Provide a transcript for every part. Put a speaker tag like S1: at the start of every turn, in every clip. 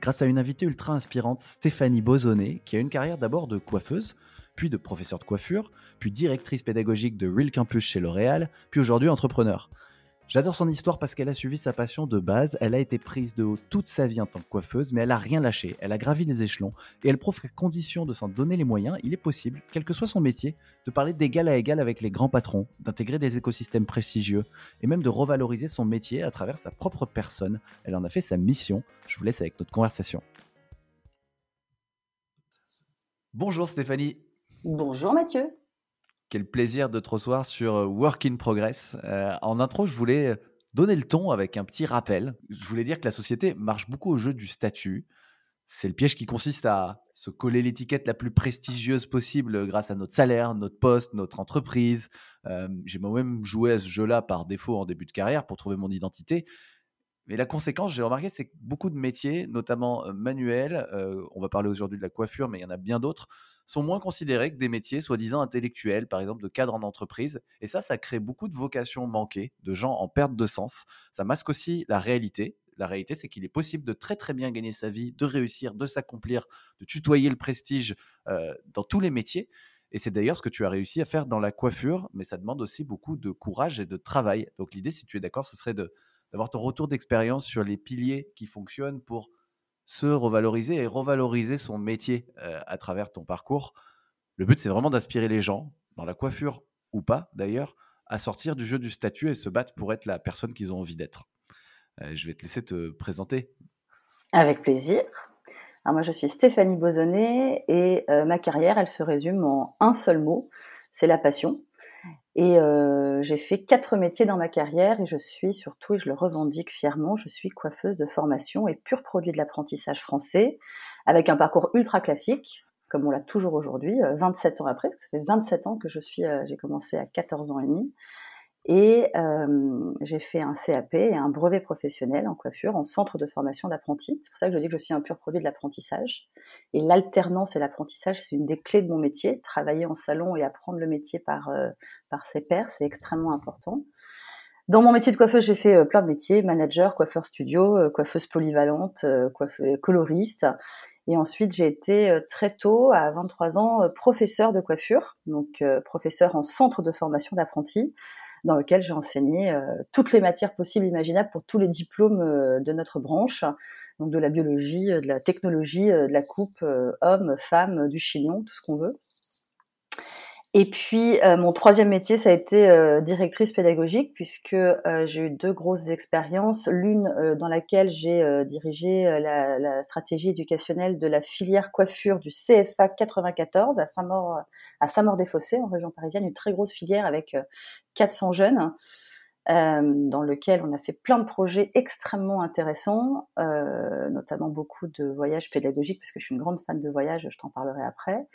S1: grâce à une invitée ultra inspirante, Stéphanie Bozonnet, qui a une carrière d'abord de coiffeuse, puis de professeur de coiffure, puis directrice pédagogique de Real Campus chez L'Oréal, puis aujourd'hui entrepreneur. J'adore son histoire parce qu'elle a suivi sa passion de base, elle a été prise de haut toute sa vie en tant que coiffeuse, mais elle a rien lâché, elle a gravi les échelons, et elle prouve qu'à condition de s'en donner les moyens, il est possible, quel que soit son métier, de parler d'égal à égal avec les grands patrons, d'intégrer des écosystèmes prestigieux, et même de revaloriser son métier à travers sa propre personne. Elle en a fait sa mission, je vous laisse avec notre conversation. Bonjour Stéphanie.
S2: Bonjour Mathieu.
S1: Quel plaisir de te recevoir sur euh, Work in Progress. Euh, en intro, je voulais donner le ton avec un petit rappel. Je voulais dire que la société marche beaucoup au jeu du statut. C'est le piège qui consiste à se coller l'étiquette la plus prestigieuse possible grâce à notre salaire, notre poste, notre entreprise. Euh, j'ai moi-même joué à ce jeu-là par défaut en début de carrière pour trouver mon identité. Mais la conséquence, j'ai remarqué, c'est que beaucoup de métiers, notamment manuels, on va parler aujourd'hui de la coiffure, mais il y en a bien d'autres, sont moins considérés que des métiers soi-disant intellectuels, par exemple de cadre en entreprise. Et ça, ça crée beaucoup de vocations manquées, de gens en perte de sens. Ça masque aussi la réalité. La réalité, c'est qu'il est possible de très très bien gagner sa vie, de réussir, de s'accomplir, de tutoyer le prestige euh, dans tous les métiers. Et c'est d'ailleurs ce que tu as réussi à faire dans la coiffure, mais ça demande aussi beaucoup de courage et de travail. Donc l'idée, si tu es d'accord, ce serait d'avoir ton retour d'expérience sur les piliers qui fonctionnent pour se revaloriser et revaloriser son métier à travers ton parcours. Le but, c'est vraiment d'inspirer les gens, dans la coiffure ou pas d'ailleurs, à sortir du jeu du statut et se battre pour être la personne qu'ils ont envie d'être. Je vais te laisser te présenter.
S2: Avec plaisir. Moi, je suis Stéphanie Bozonnet et ma carrière, elle se résume en un seul mot, c'est la passion. Et euh, j'ai fait quatre métiers dans ma carrière et je suis surtout, et je le revendique fièrement, je suis coiffeuse de formation et pur produit de l'apprentissage français, avec un parcours ultra classique, comme on l'a toujours aujourd'hui, 27 euh, ans après, ça fait 27 ans que je suis, euh, j'ai commencé à 14 ans et demi, et euh, j'ai fait un CAP et un brevet professionnel en coiffure en centre de formation d'apprentis. C'est pour ça que je dis que je suis un pur produit de l'apprentissage. Et l'alternance et l'apprentissage, c'est une des clés de mon métier. Travailler en salon et apprendre le métier par, euh, par ses pairs, c'est extrêmement important. Dans mon métier de coiffeuse, j'ai fait plein de métiers, manager, coiffeur studio, coiffeuse polyvalente, coloriste. Et ensuite, j'ai été très tôt, à 23 ans, professeur de coiffure, donc professeur en centre de formation d'apprentis dans lequel j'ai enseigné euh, toutes les matières possibles imaginables pour tous les diplômes euh, de notre branche, donc de la biologie, euh, de la technologie, de la coupe, homme, femme, du chignon, tout ce qu'on veut. Et puis, euh, mon troisième métier, ça a été euh, directrice pédagogique, puisque euh, j'ai eu deux grosses expériences. L'une dans laquelle j'ai dirigé la, la, stratégie éducationnelle de la filière coiffure du CFA 94 à Saint-Maur, à Saint-Maur-des-Fossés, en région parisienne, une très grosse filière avec 400 jeunes. dans lequel on a fait plein de projets extrêmement intéressants, notamment beaucoup de voyages pédagogiques, parce que je suis une grande fan de voyages, je t'en parlerai après.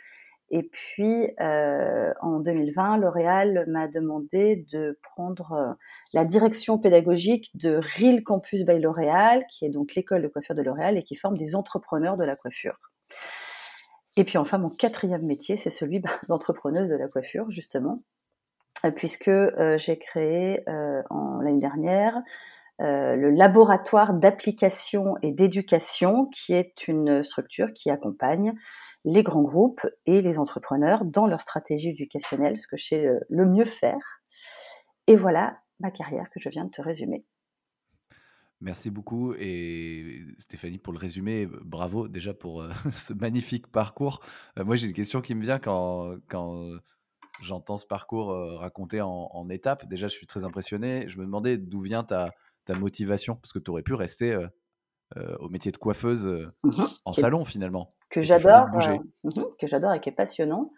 S2: Et puis, euh, en 2020, L'Oréal m'a demandé de prendre euh, la direction pédagogique de Real Campus by L'Oréal, qui est donc l'école de coiffure de L'Oréal et qui forme des entrepreneurs de la coiffure. Et puis enfin, mon quatrième métier, c'est celui d'entrepreneuse de la coiffure, justement, euh, puisque euh, j'ai créé euh, l'année dernière euh, le laboratoire d'application et d'éducation, qui est une structure qui accompagne les grands groupes et les entrepreneurs dans leur stratégie éducationnelle, ce que je sais le mieux faire. Et voilà ma carrière que je viens de te résumer.
S1: Merci beaucoup et Stéphanie pour le résumé, bravo déjà pour euh, ce magnifique parcours. Euh, moi j'ai une question qui me vient quand, quand j'entends ce parcours raconté en, en, étapes. Déjà je suis très impressionné. Je me demandais d'où vient ta, ta motivation Parce que tu aurais pu rester euh, euh, au métier de coiffeuse euh, mmh en salon finalement.
S2: Que j'adore, mmh que j'adore et qui est passionnant,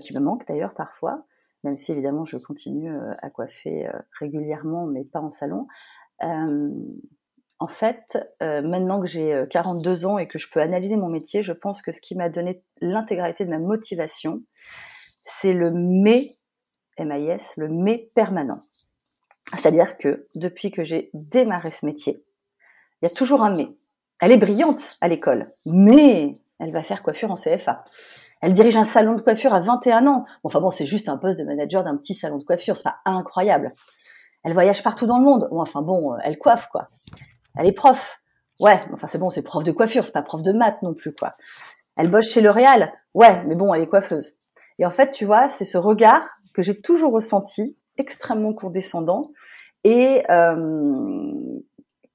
S2: qui me manque d'ailleurs parfois, même si évidemment je continue à coiffer régulièrement, mais pas en salon. En fait, maintenant que j'ai 42 ans et que je peux analyser mon métier, je pense que ce qui m'a donné l'intégralité de ma motivation, c'est le mais, MIS, le mais permanent. C'est-à-dire que depuis que j'ai démarré ce métier, il y a toujours un mais. Elle est brillante à l'école, mais elle va faire coiffure en CFA. Elle dirige un salon de coiffure à 21 ans. Bon, enfin bon, c'est juste un poste de manager d'un petit salon de coiffure, c'est pas incroyable. Elle voyage partout dans le monde. Enfin bon, elle coiffe quoi. Elle est prof. Ouais, enfin c'est bon, c'est prof de coiffure, c'est pas prof de maths non plus quoi. Elle bosse chez L'Oréal. Ouais, mais bon, elle est coiffeuse. Et en fait, tu vois, c'est ce regard que j'ai toujours ressenti, extrêmement condescendant, et euh,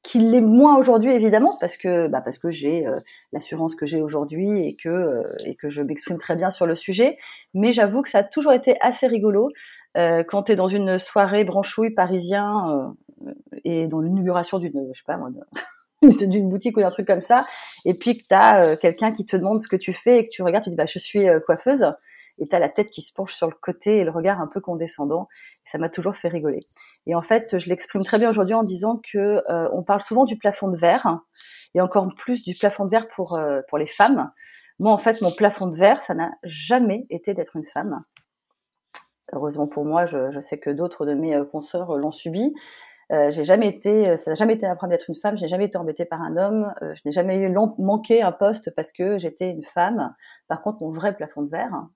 S2: qu'il l'est moins aujourd'hui évidemment parce que bah parce que j'ai euh, l'assurance que j'ai aujourd'hui et que euh, et que je m'exprime très bien sur le sujet. Mais j'avoue que ça a toujours été assez rigolo quand tu es dans une soirée branchouille parisien et dans l'inauguration d'une je sais pas moi d'une boutique ou d'un truc comme ça et puis que tu as quelqu'un qui te demande ce que tu fais et que tu regardes tu dis bah je suis coiffeuse et tu as la tête qui se penche sur le côté et le regard un peu condescendant. ça m'a toujours fait rigoler. Et en fait, je l'exprime très bien aujourd'hui en disant que euh, on parle souvent du plafond de verre et encore plus du plafond de verre pour euh, pour les femmes. Moi, en fait, mon plafond de verre, ça n'a jamais été d'être une femme. Heureusement pour moi, je, sais que d'autres de mes euh, consoeurs l'ont subi. J'ai jamais été, ça n'a jamais été un problème d'être une femme. Je n'ai jamais été embêtée par un homme. je n'ai jamais manqué un poste parce que j'étais une femme. Par contre, mon vrai plafond de verre,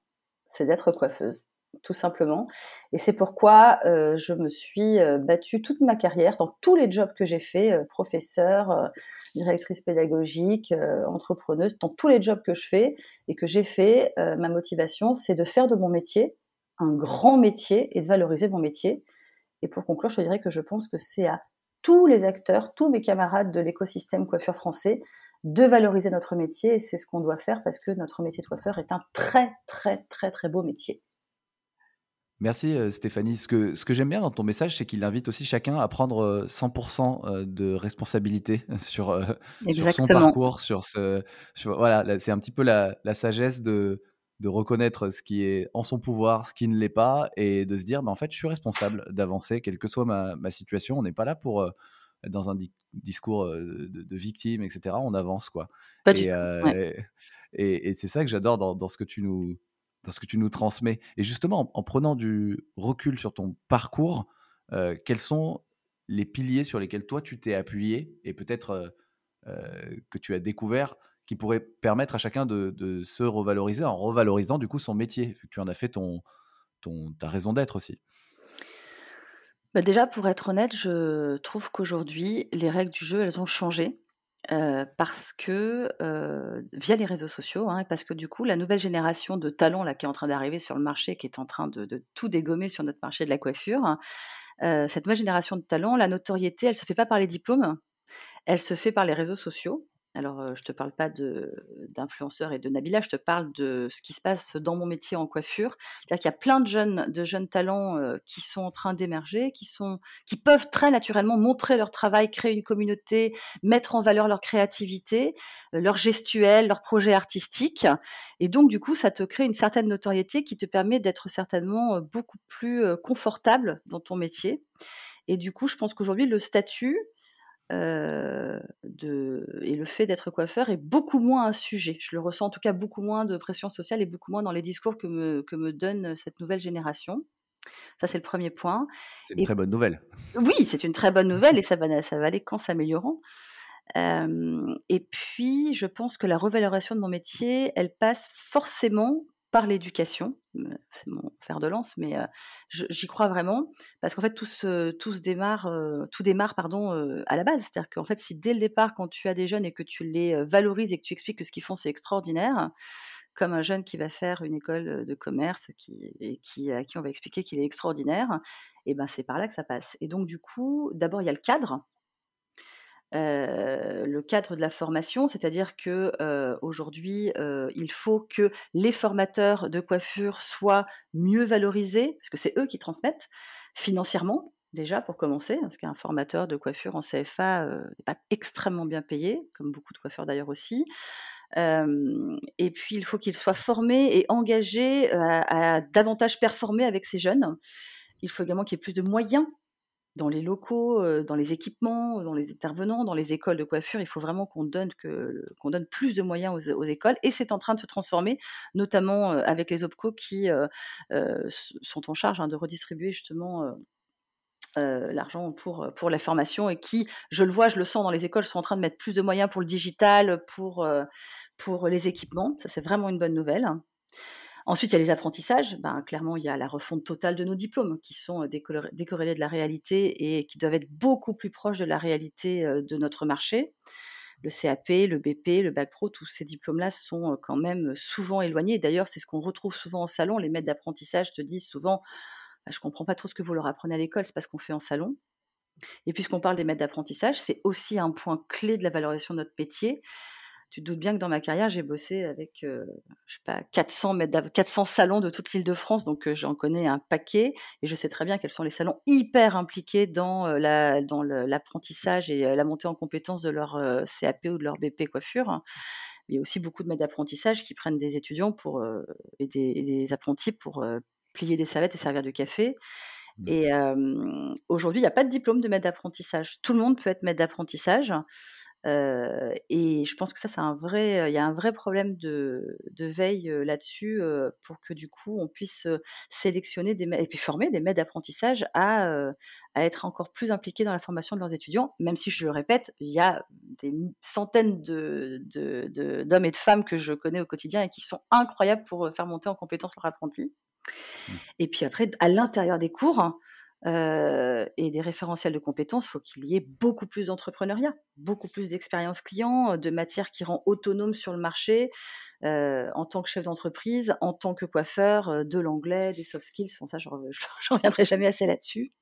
S2: c'est d'être coiffeuse, tout simplement. Et c'est pourquoi euh, je me suis euh, battue toute ma carrière dans tous les jobs que j'ai fait, euh, professeur, directrice pédagogique, entrepreneuse, dans tous les jobs que je fais et que j'ai fait, ma motivation, c'est de faire de mon métier un grand métier et de valoriser mon métier. Et pour conclure, je dirais que je pense que c'est à tous les acteurs, tous mes camarades de l'écosystème coiffure français, de valoriser notre métier et c'est ce qu'on doit faire parce que notre métier de coiffeur est un très très très très beau métier.
S1: Merci euh, Stéphanie. Ce que, ce que j'aime bien dans ton message, c'est qu'il invite aussi chacun à prendre 100% euh, euh, de responsabilité sur, sur son parcours, sur ce, voilà, c'est un petit peu la, sagesse de, de reconnaître ce qui est en son pouvoir, ce qui ne l'est pas, et de se dire, mais en fait, je suis responsable d'avancer, quelle que soit ma, ma situation. On n'est pas là pour dans un discours de, victime, etc. On avance, quoi. et, et, c'est ça que j'adore dans, ce que tu nous dans ce que tu nous transmets. Et justement, en, prenant du recul sur ton parcours, quels sont les piliers sur lesquels toi tu t'es appuyé et peut-être que tu as découvert qui pourraient permettre à chacun de, se revaloriser en revalorisant du coup son métier, vu que tu en as fait ton, ton, ta raison d'être aussi?
S2: Bah, déjà, pour être honnête, je trouve qu'aujourd'hui, les règles du jeu, elles ont changé. parce que via les réseaux sociaux, hein, parce que du coup, la nouvelle génération de talents là, qui est en train d'arriver sur le marché, qui est en train de, tout dégommer sur notre marché de la coiffure, hein, cette nouvelle génération de talents, la notoriété, elle se fait pas par les diplômes, elle se fait par les réseaux sociaux. Alors, je je te parle pas d'influenceurs et de Nabila, je te parle de ce qui se passe dans mon métier en coiffure. C'est-à-dire qu'il y a plein de jeunes, de jeunes talents qui sont en train d'émerger, qui, sont, qui peuvent très naturellement montrer leur travail, créer une communauté, mettre en valeur leur créativité, leur gestuelle, leur projet artistique. Et donc, du coup, ça te crée une certaine notoriété qui te permet d'être certainement beaucoup plus confortable dans ton métier. Et du coup, je pense qu'aujourd'hui, le statut, de, et le fait d'être coiffeur est beaucoup moins un sujet. Je le ressens en tout cas beaucoup moins de pression sociale et beaucoup moins dans les discours que me, que me donne cette nouvelle génération. Ça, c'est le premier point.
S1: C'est une très bonne nouvelle.
S2: Oui, c'est une très bonne nouvelle et ça va, ça va aller qu'en s'améliorant. et puis, je pense que la revalorisation de mon métier, elle passe forcément par l'éducation. C'est mon fer de lance, mais j'y crois vraiment parce qu'en fait tout se, tout démarre, tout démarre pardon à la base. C'est-à-dire qu'en fait si dès le départ quand tu as des jeunes et que tu les valorises et que tu expliques que ce qu'ils font c'est extraordinaire, comme un jeune qui va faire une école de commerce qui, et qui, à qui on va expliquer qu'il est extraordinaire, et ben c'est par là que ça passe. Et donc du coup, d'abord il y a le cadre, le cadre de la formation, c'est-à-dire que aujourd'hui, il faut que les formateurs de coiffure soient mieux valorisés, parce que c'est eux qui transmettent financièrement déjà pour commencer, parce qu'un formateur de coiffure en CFA n'est pas extrêmement bien payé, comme beaucoup de coiffeurs d'ailleurs aussi. et puis il faut qu'ils soient formés et engagés à, à davantage performer avec ces jeunes. Il faut également qu'il y ait plus de moyens dans les locaux, dans les équipements, dans les intervenants, dans les écoles de coiffure. Il faut vraiment qu'on donne, qu'on donne plus de moyens aux, écoles. Et c'est en train de se transformer, notamment avec les OPCO qui sont en charge hein, de redistribuer justement l'argent pour, pour la formation et qui, je le vois, je le sens dans les écoles, sont en train de mettre plus de moyens pour le digital, pour, pour les équipements. Ça, c'est vraiment une bonne nouvelle. Ensuite, il y a les apprentissages. Ben, clairement, il y a la refonte totale de nos diplômes qui sont décorrélés de la réalité et qui doivent être beaucoup plus proches de la réalité de notre marché. Le CAP, le BP, le Bac Pro, tous ces diplômes-là sont quand même souvent éloignés. D'ailleurs, c'est ce qu'on retrouve souvent en salon. Les maîtres d'apprentissage te disent souvent bah, Je ne comprends pas trop ce que vous leur apprenez à l'école, c'est pas ce qu'on fait en salon. Et puisqu'on parle des maîtres d'apprentissage, c'est aussi un point clé de la valorisation de notre métier tu te doutes bien que dans ma carrière, j'ai bossé avec, euh, je sais pas, 400, 400 salons de toute l'île de France, donc euh, j'en connais un paquet, et je sais très bien quels sont les salons hyper impliqués dans euh, la, dans l'apprentissage et la montée en compétences de leur CAP ou de leur BP coiffure. Il y a aussi beaucoup de maîtres d'apprentissage qui prennent des étudiants pour, et, des, apprentis pour plier des serviettes et servir du café. Mmh. Et aujourd'hui, il n'y a pas de diplôme de maître d'apprentissage. Tout le monde peut être maître d'apprentissage et je pense que ça, c'est un vrai, il y a un vrai problème de, veille là-dessus pour que du coup, on puisse sélectionner des et puis former des maîtres d'apprentissage à, à être encore plus impliqués dans la formation de leurs étudiants, même si je le répète, il y a des centaines de, d'hommes et de femmes que je connais au quotidien et qui sont incroyables pour faire monter en compétence leurs apprentis. Mmh. Et puis après, à l'intérieur des cours, euh, et des référentiels de compétences, il faut qu'il y ait beaucoup plus d'entrepreneuriat, beaucoup plus d'expérience client, de matière qui rend autonome sur le marché euh, en tant que chef d'entreprise, en tant que coiffeur, euh, de l'anglais, des soft skills. Bon, ça, je ne reviendrai jamais assez là-dessus.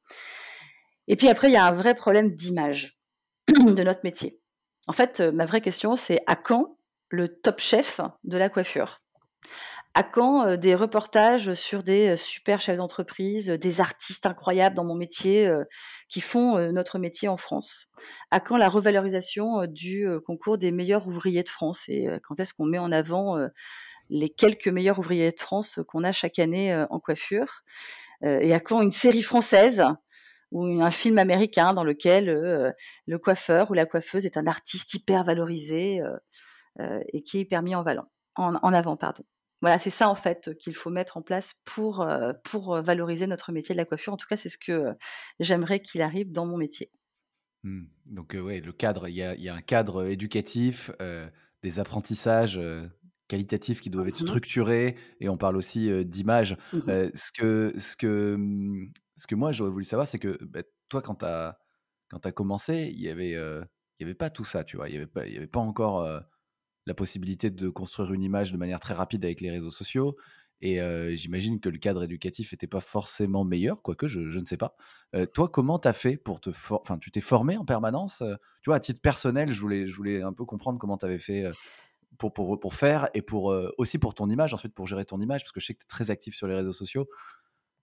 S2: Et puis après, il y a un vrai problème d'image de notre métier. En fait, ma vraie question, c'est à quand le top chef de la coiffure? À quand des reportages sur des super chefs d'entreprise, des artistes incroyables dans mon métier qui font notre métier en France? À quand la revalorisation du concours des meilleurs ouvriers de France? Et quand est-ce qu'on met en avant les quelques meilleurs ouvriers de France qu'on a chaque année en coiffure? Et à quand une série française ou un film américain dans lequel le coiffeur ou la coiffeuse est un artiste hyper valorisé et qui est hyper mis en, avant. Voilà, c'est ça en fait qu'il faut mettre en place pour, pour valoriser notre métier de la coiffure. En tout cas, c'est ce que j'aimerais qu'il arrive dans mon métier.
S1: Mmh. Donc, oui, le cadre, il y a, un cadre éducatif, des apprentissages qualitatifs qui doivent être mmh structurés, et on parle aussi d'image. Mmh ce, que, ce, que, ce que moi, j'aurais voulu savoir, c'est que bah, toi, quand tu as, as commencé, il n'y avait, il y avait pas tout ça, tu vois. Il n'y avait, pas, avait pas encore la possibilité de construire une image de manière très rapide avec les réseaux sociaux. Et j'imagine que le cadre éducatif n'était pas forcément meilleur, quoique je, je ne sais pas. toi, comment tu as fait pour te... Enfin, tu t'es formé en permanence Tu vois, à titre personnel, je voulais, je voulais un peu comprendre comment tu avais fait pour, pour, pour, faire et pour, aussi pour ton image, ensuite pour gérer ton image, parce que je sais que tu es très actif sur les réseaux sociaux.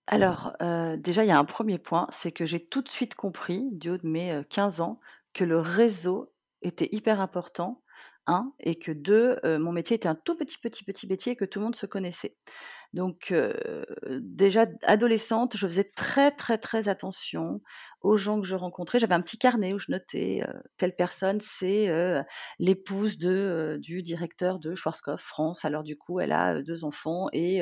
S2: Alors, déjà, il y a un premier point, c'est que j'ai tout de suite compris, du haut de mes 15 ans, que le réseau était hyper important et que deux, mon métier était un tout petit, petit, petit métier que tout le monde se connaissait. Donc, déjà adolescente, je faisais très, très, très attention aux gens que je rencontrais. J'avais un petit carnet où je notais telle personne, c'est l'épouse de du directeur de Schwarzkopf France. Alors du coup, elle a deux enfants et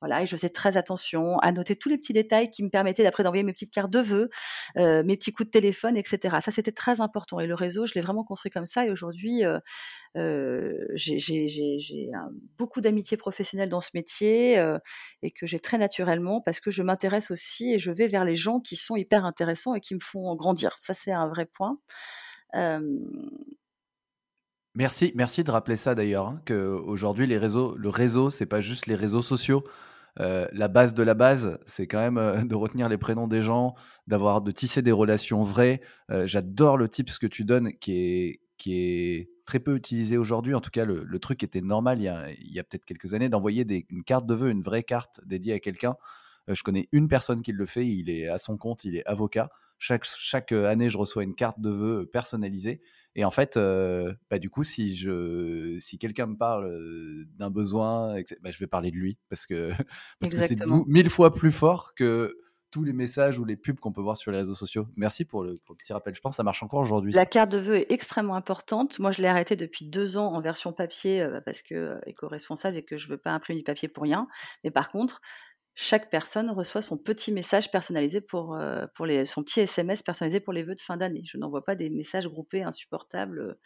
S2: voilà. Et je faisais très attention à noter tous les petits détails qui me permettaient d'après d'envoyer mes petites cartes de vœux, mes petits coups de téléphone, etc. Ça, c'était très important. Et le réseau, je l'ai vraiment construit comme ça. Et aujourd'hui, j'ai beaucoup d'amitié professionnelle dans ce métier et que j'ai très naturellement parce que je m'intéresse aussi et je vais vers les gens qui sont hyper intéressants et qui me font grandir. Ça, c'est un vrai point.
S1: Merci, merci de rappeler ça d'ailleurs, hein, qu'aujourd'hui, les réseaux, le réseau, c'est pas juste les réseaux sociaux. la base de la base, c'est quand même de retenir les prénoms des gens, d'avoir, de tisser des relations vraies. J'adore le ce que tu donnes, qui est, qui est très peu utilisé aujourd'hui. En tout cas, le, truc était normal il y a, peut-être quelques années d'envoyer une carte de vœux, une vraie carte dédiée à quelqu'un. Euh, je connais une personne qui le fait, il est à son compte, il est avocat. Chaque, chaque année, je reçois une carte de vœux personnalisée. Et en fait, euh, bah, du coup, si, je, si quelqu'un me parle euh, d'un besoin, bah, je vais parler de lui parce que c'est mille fois plus fort que tous les messages ou les pubs qu'on peut voir sur les réseaux sociaux. Merci pour le, petit rappel. Je pense que ça marche encore aujourd'hui.
S2: La carte de vœux est extrêmement importante. Moi, je l'ai arrêtée depuis deux ans en version papier euh, parce que euh, éco-responsable et que je ne veux pas imprimer du papier pour rien. Mais par contre, chaque personne reçoit son petit message personnalisé pour, euh, pour les, son petit SMS personnalisé pour les vœux de fin d'année. Je n'envoie pas des messages groupés insupportables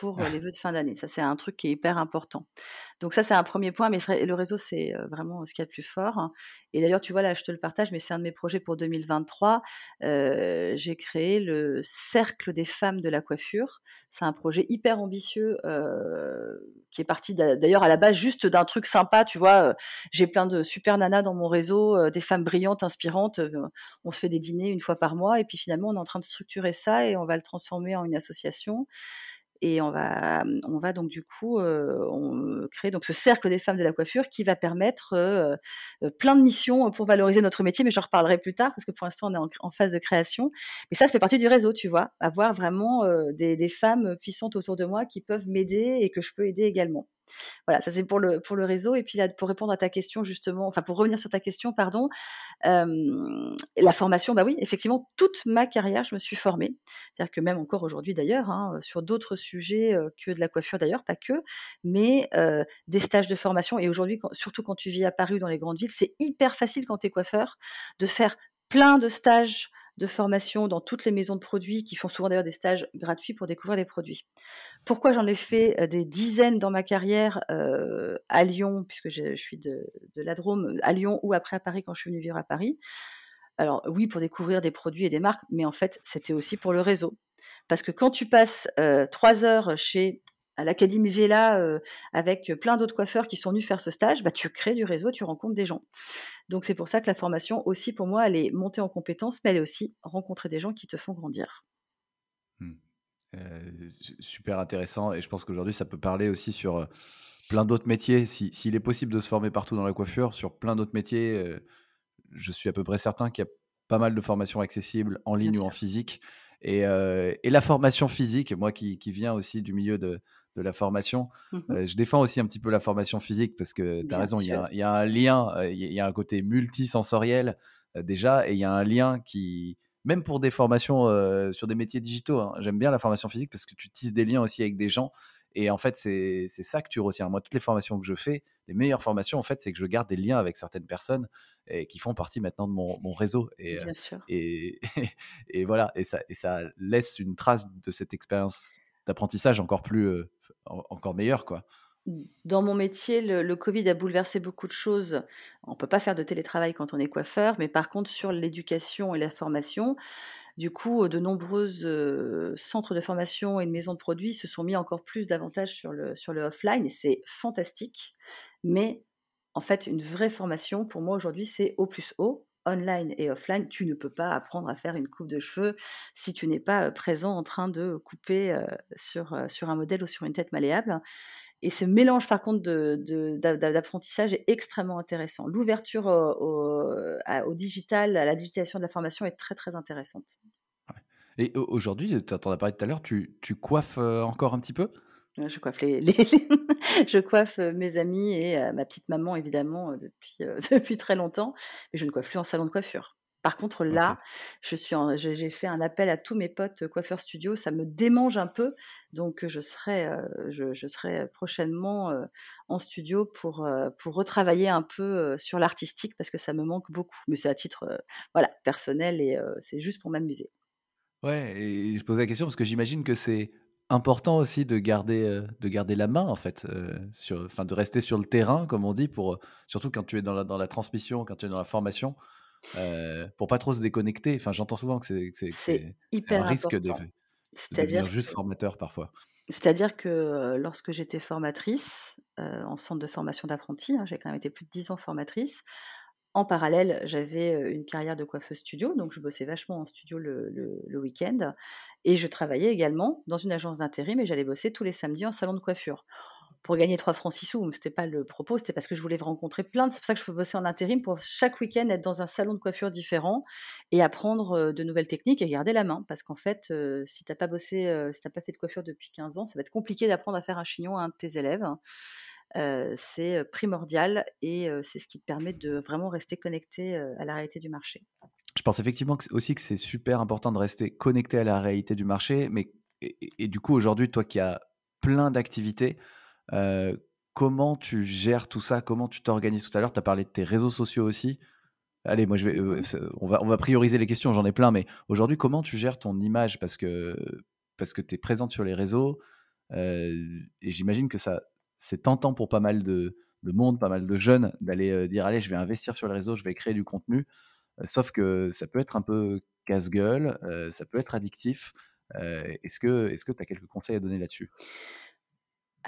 S2: pour les vœux de fin d'année. Ça, c'est un truc qui est hyper important. Donc ça, c'est un premier point. Mais le réseau, c'est vraiment ce qu'il y a de plus fort. Hein. Et d'ailleurs, tu vois, là, je te le partage, mais c'est un de mes projets pour 2023. j'ai créé le Cercle des femmes de la coiffure. C'est un projet hyper ambitieux qui est parti d'ailleurs à la base juste d'un truc sympa. Tu vois, j'ai plein de super nanas dans mon réseau, des femmes brillantes, inspirantes. on se fait des dîners une fois par mois. Et puis finalement, on est en train de structurer ça et on va le transformer en une association. Et on va, on va donc du coup on créer donc ce cercle des femmes de la coiffure qui va permettre plein de missions pour valoriser notre métier, mais j'en reparlerai plus tard parce que pour l'instant on est en, phase de création. Mais ça, ça fait partie du réseau, tu vois, avoir vraiment des, femmes puissantes autour de moi qui peuvent m'aider et que je peux aider également. Voilà, ça c'est pour le, pour le réseau. Et puis là, pour répondre à ta question, justement, enfin pour revenir sur ta question, pardon, la formation, bah oui, effectivement, toute ma carrière, je me suis formée. C'est-à-dire que même encore aujourd'hui d'ailleurs, hein, sur d'autres sujets que de la coiffure d'ailleurs, pas que, mais des stages de formation. Et aujourd'hui, surtout quand tu vis à Paris ou dans les grandes villes, c'est hyper facile quand tu es coiffeur de faire plein de stages de formation dans toutes les maisons de produits qui font souvent d'ailleurs des stages gratuits pour découvrir les produits. Pourquoi j'en ai fait euh, des dizaines dans ma carrière euh, à Lyon, puisque je, suis de, la Drôme, à Lyon ou après à Paris quand je suis venue vivre à Paris? Alors oui, pour découvrir des produits et des marques, mais en fait, c'était aussi pour le réseau. Parce que quand tu passes euh, trois heures chez à l'Académie Vela euh, avec plein d'autres coiffeurs qui sont venus faire ce stage, bah, tu crées du réseau, tu rencontres des gens. Donc c'est pour ça que la formation aussi, pour moi, elle est montée en compétences, mais elle est aussi rencontrer des gens qui te font grandir.
S1: Mmh. Euh, super intéressant et je pense qu'aujourd'hui ça peut parler aussi sur euh, plein d'autres métiers. S'il est possible de se former partout dans la coiffure, sur plein d'autres métiers, je suis à peu près certain qu'il y a pas mal de formations accessibles en ligne ou en physique. Et, et, la formation physique, moi qui, qui viens aussi du milieu de, de la formation. Mmh je défends aussi un petit peu la formation physique parce que tu as raison, il y, a, un lien, il y a un côté multisensoriel déjà, et il y a un lien qui, même pour des formations sur des métiers digitaux, hein, j'aime bien la formation physique parce que tu tisses des liens aussi avec des gens. Et en fait, c'est ça que tu retiens. Moi, toutes les formations que je fais, les meilleures formations, en fait, c'est que je garde des liens avec certaines personnes et qui font partie maintenant de mon, réseau. Et,
S2: Bien sûr.
S1: Et, et, voilà, et ça, et ça laisse une trace de cette expérience d'apprentissage encore plus, encore meilleur, quoi.
S2: Dans mon métier, le, Covid a bouleversé beaucoup de choses. On ne peut pas faire de télétravail quand on est coiffeur, mais par contre, sur l'éducation et la formation, du coup, de nombreux centres de formation et de maisons de produits se sont mis encore plus davantage sur le, sur le offline, c'est fantastique. Mais en fait, une vraie formation, pour moi aujourd'hui, c'est O plus O, online et offline, tu ne peux pas apprendre à faire une coupe de cheveux si tu n'es pas présent en train de couper sur, sur un modèle ou sur une tête malléable. Et ce mélange, par contre, d'apprentissage de, est extrêmement intéressant. L'ouverture au, digital, à la digitalisation de la formation est très, très intéressante.
S1: Et aujourd'hui, tu en as parlé tout à l'heure, tu, tu coiffes encore un petit peu?
S2: Je coiffe, les, je coiffe mes amis et ma petite maman, évidemment, depuis, depuis très longtemps. Mais je ne coiffe plus en salon de coiffure. Par contre, là, je suis j'ai fait un appel à tous mes potes coiffeurs studio. Ça me démange un peu. Donc, je serai, je, je, serai prochainement en studio pour, pour retravailler un peu sur l'artistique parce que ça me manque beaucoup. Mais c'est à titre voilà, personnel et c'est juste pour m'amuser.
S1: Ouais, et je pose la question parce que j'imagine que c'est important aussi de garder, euh, de garder la main, en fait, euh, sur, enfin, de rester sur le terrain, comme on dit, pour, euh, surtout quand tu es dans la, dans la transmission, quand tu es dans la formation, pour pas trop se déconnecter. Enfin, j'entends souvent que c'est,
S2: c'est, hyper un risque
S1: de, devenir juste formateur parfois.
S2: C'est-à-dire que lorsque j'étais formatrice en centre de formation d'apprentis, hein, j'ai quand même été plus de 10 ans formatrice, en parallèle, j'avais une carrière de coiffeuse studio, donc je bossais vachement en studio le, week-end. Et je travaillais également dans une agence d'intérim et j'allais bosser tous les samedis en salon de coiffure. Pour gagner 3 francs 6 sous, n'était pas le propos, c'était parce que je voulais rencontrer plein. C'est pour ça que je peux bosser en intérim pour chaque week-end être dans un salon de coiffure différent et apprendre de nouvelles techniques et garder la main. Parce qu'en fait, si tu n'as pas bossé, si tu pas fait de coiffure depuis 15 ans, ça va être compliqué d'apprendre à faire un chignon à un de tes élèves c'est primordial et c'est ce qui te permet de vraiment rester connecté à la réalité du marché.
S1: pense effectivement aussi que c'est super important de rester connecté à la réalité du marché, mais et, du coup aujourd'hui, toi qui as plein d'activités, euh, comment tu gères tout ça? Comment tu t'organises Tout à l'heure, tu as parlé de tes réseaux sociaux aussi. Allez, moi, je vais, euh, on, va, prioriser les questions, j'en ai plein, mais aujourd'hui, comment tu gères ton image? Parce que, parce que tu es présente sur les réseaux, euh, et j'imagine que ça, c'est tentant pour pas mal de, de, monde, pas mal de jeunes, d'aller dire, allez, je vais investir sur les réseaux, je vais créer du contenu. sauf que ça peut être un peu casse-gueule, ça peut être addictif. est-ce que tu as quelques conseils à donner là-dessus?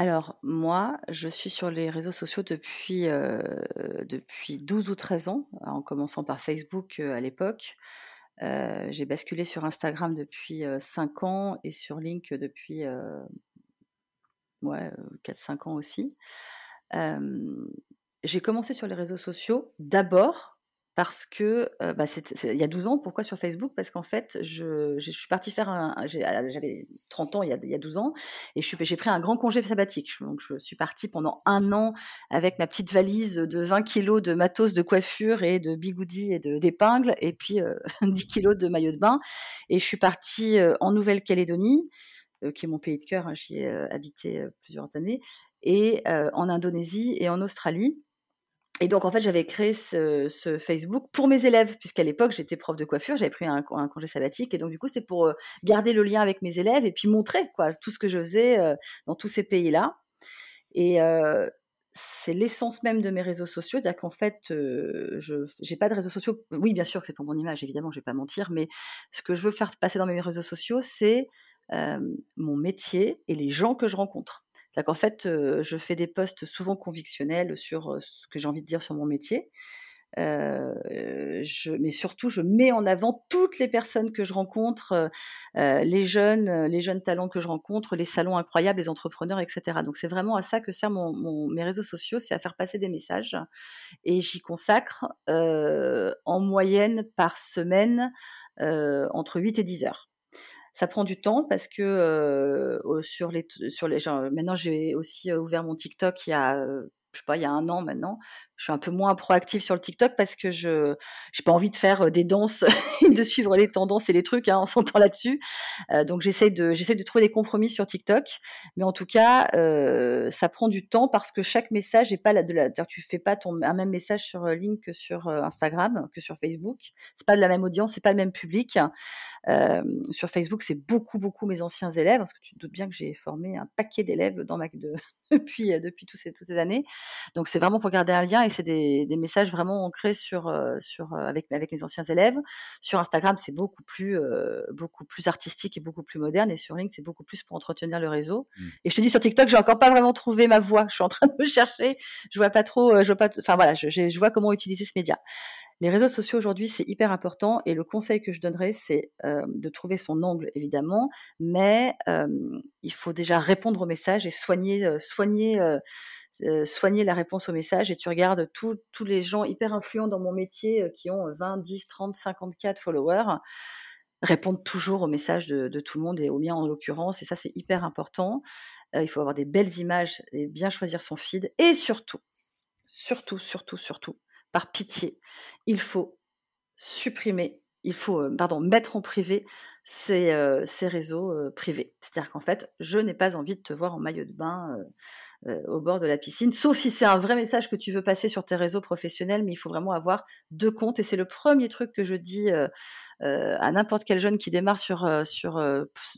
S2: Alors moi, je suis sur les réseaux sociaux depuis, depuis 12 ou 13 ans, en commençant par Facebook, à l'époque. j'ai basculé sur Instagram depuis, 5 ans et sur Link depuis, ouais, 4-5 ans aussi. j'ai commencé sur les réseaux sociaux d'abord parce que bah, il y a 12 ans. Pourquoi sur Facebook? Parce qu'en fait, je, suis partie faire un. Ah, j'avais 30 ans il y, a, il y a 12 ans et j'ai pris un grand congé sabbatique. Donc, je suis partie pendant un an avec ma petite valise de 20 kilos de matos de coiffure et de bigoudis et d'épingles et puis 10 kilos de maillot de bain. Et je suis partie en Nouvelle-Calédonie, qui est mon pays de cœur. Hein, j'y ai habité plusieurs années. Et en Indonésie et en Australie. Et donc, en fait, j'avais créé ce, Facebook pour mes élèves, puisqu'à l'époque, j'étais prof de coiffure, j'avais pris un, congé sabbatique. Et donc, du coup, c'est pour garder le lien avec mes élèves et puis montrer quoi, tout ce que je faisais dans tous ces pays-là. Et c'est l'essence même de mes réseaux sociaux, c'est-à-dire qu'en fait, je n'ai pas de réseaux sociaux. Oui, bien sûr que c'est pour mon image, évidemment, je ne vais pas mentir, mais ce que je veux faire passer dans mes réseaux sociaux, c'est mon métier et les gens que je rencontre. C'est qu'en fait, je fais des posts souvent convictionnels sur ce que j'ai envie de dire sur mon métier. mais surtout, je mets en avant toutes les personnes que je rencontre, les jeunes, les jeunes talents que je rencontre, les salons incroyables, les entrepreneurs, etc. Donc c'est vraiment à ça que servent mes réseaux sociaux, c'est à faire passer des messages. Et j'y consacre en moyenne par semaine entre 8 et 10 heures ça prend du temps parce que sur les sur les maintenant j'ai aussi ouvert mon TikTok il y a je sais pas il y a un an maintenant je suis un peu moins proactive sur le TikTok parce que je j'ai pas envie de faire des danses et de suivre les tendances et les trucs hein, en s'entend là-dessus. donc j'essaie de j'essaie de trouver des compromis sur TikTok, mais en tout cas ça prend du temps parce que chaque message est pas la de la tu fais pas ton un même message sur LinkedIn que sur Instagram que sur Facebook. C'est pas de la même audience, c'est pas le même public. sur Facebook c'est beaucoup beaucoup mes anciens élèves parce que tu te doutes bien que j'ai formé un paquet d'élèves dans ma de, depuis depuis toutes ces toutes ces années. Donc c'est vraiment pour garder un lien c'est des, messages vraiment ancrés sur, euh, sur, euh, avec, avec mes anciens élèves. Sur Instagram, c'est beaucoup plus, euh, beaucoup plus artistique et beaucoup plus moderne. Et sur LinkedIn, c'est beaucoup plus pour entretenir le réseau. Mmh. Et je te dis, sur TikTok, j'ai encore pas vraiment trouvé ma voix. Je suis en train de me chercher. Je vois pas trop, je vois pas, enfin voilà, je, je, vois comment utiliser ce média. Les réseaux sociaux aujourd'hui, c'est hyper important et le conseil que je donnerais, c'est de trouver son angle, évidemment, mais il faut déjà répondre aux messages et soigner, soigner euh, soigner la réponse au message et tu regardes tous les gens hyper influents dans mon métier euh, qui ont 20, 10, 30, 54 followers répondent toujours aux messages de, tout le monde et au mien en l'occurrence et ça c'est hyper important. Euh, il faut avoir des belles images et bien choisir son feed et surtout, surtout, surtout, surtout, par pitié, il faut supprimer, il faut, pardon, mettre en privé ces, ces réseaux privés. C'est-à-dire qu'en fait, je n'ai pas envie de te voir en maillot de bain euh, au bord de la piscine, sauf si c'est un vrai message que tu veux passer sur tes réseaux professionnels, mais il faut vraiment avoir deux comptes. Et c'est le premier truc que je dis euh, euh, à n'importe quel jeune qui démarre sur,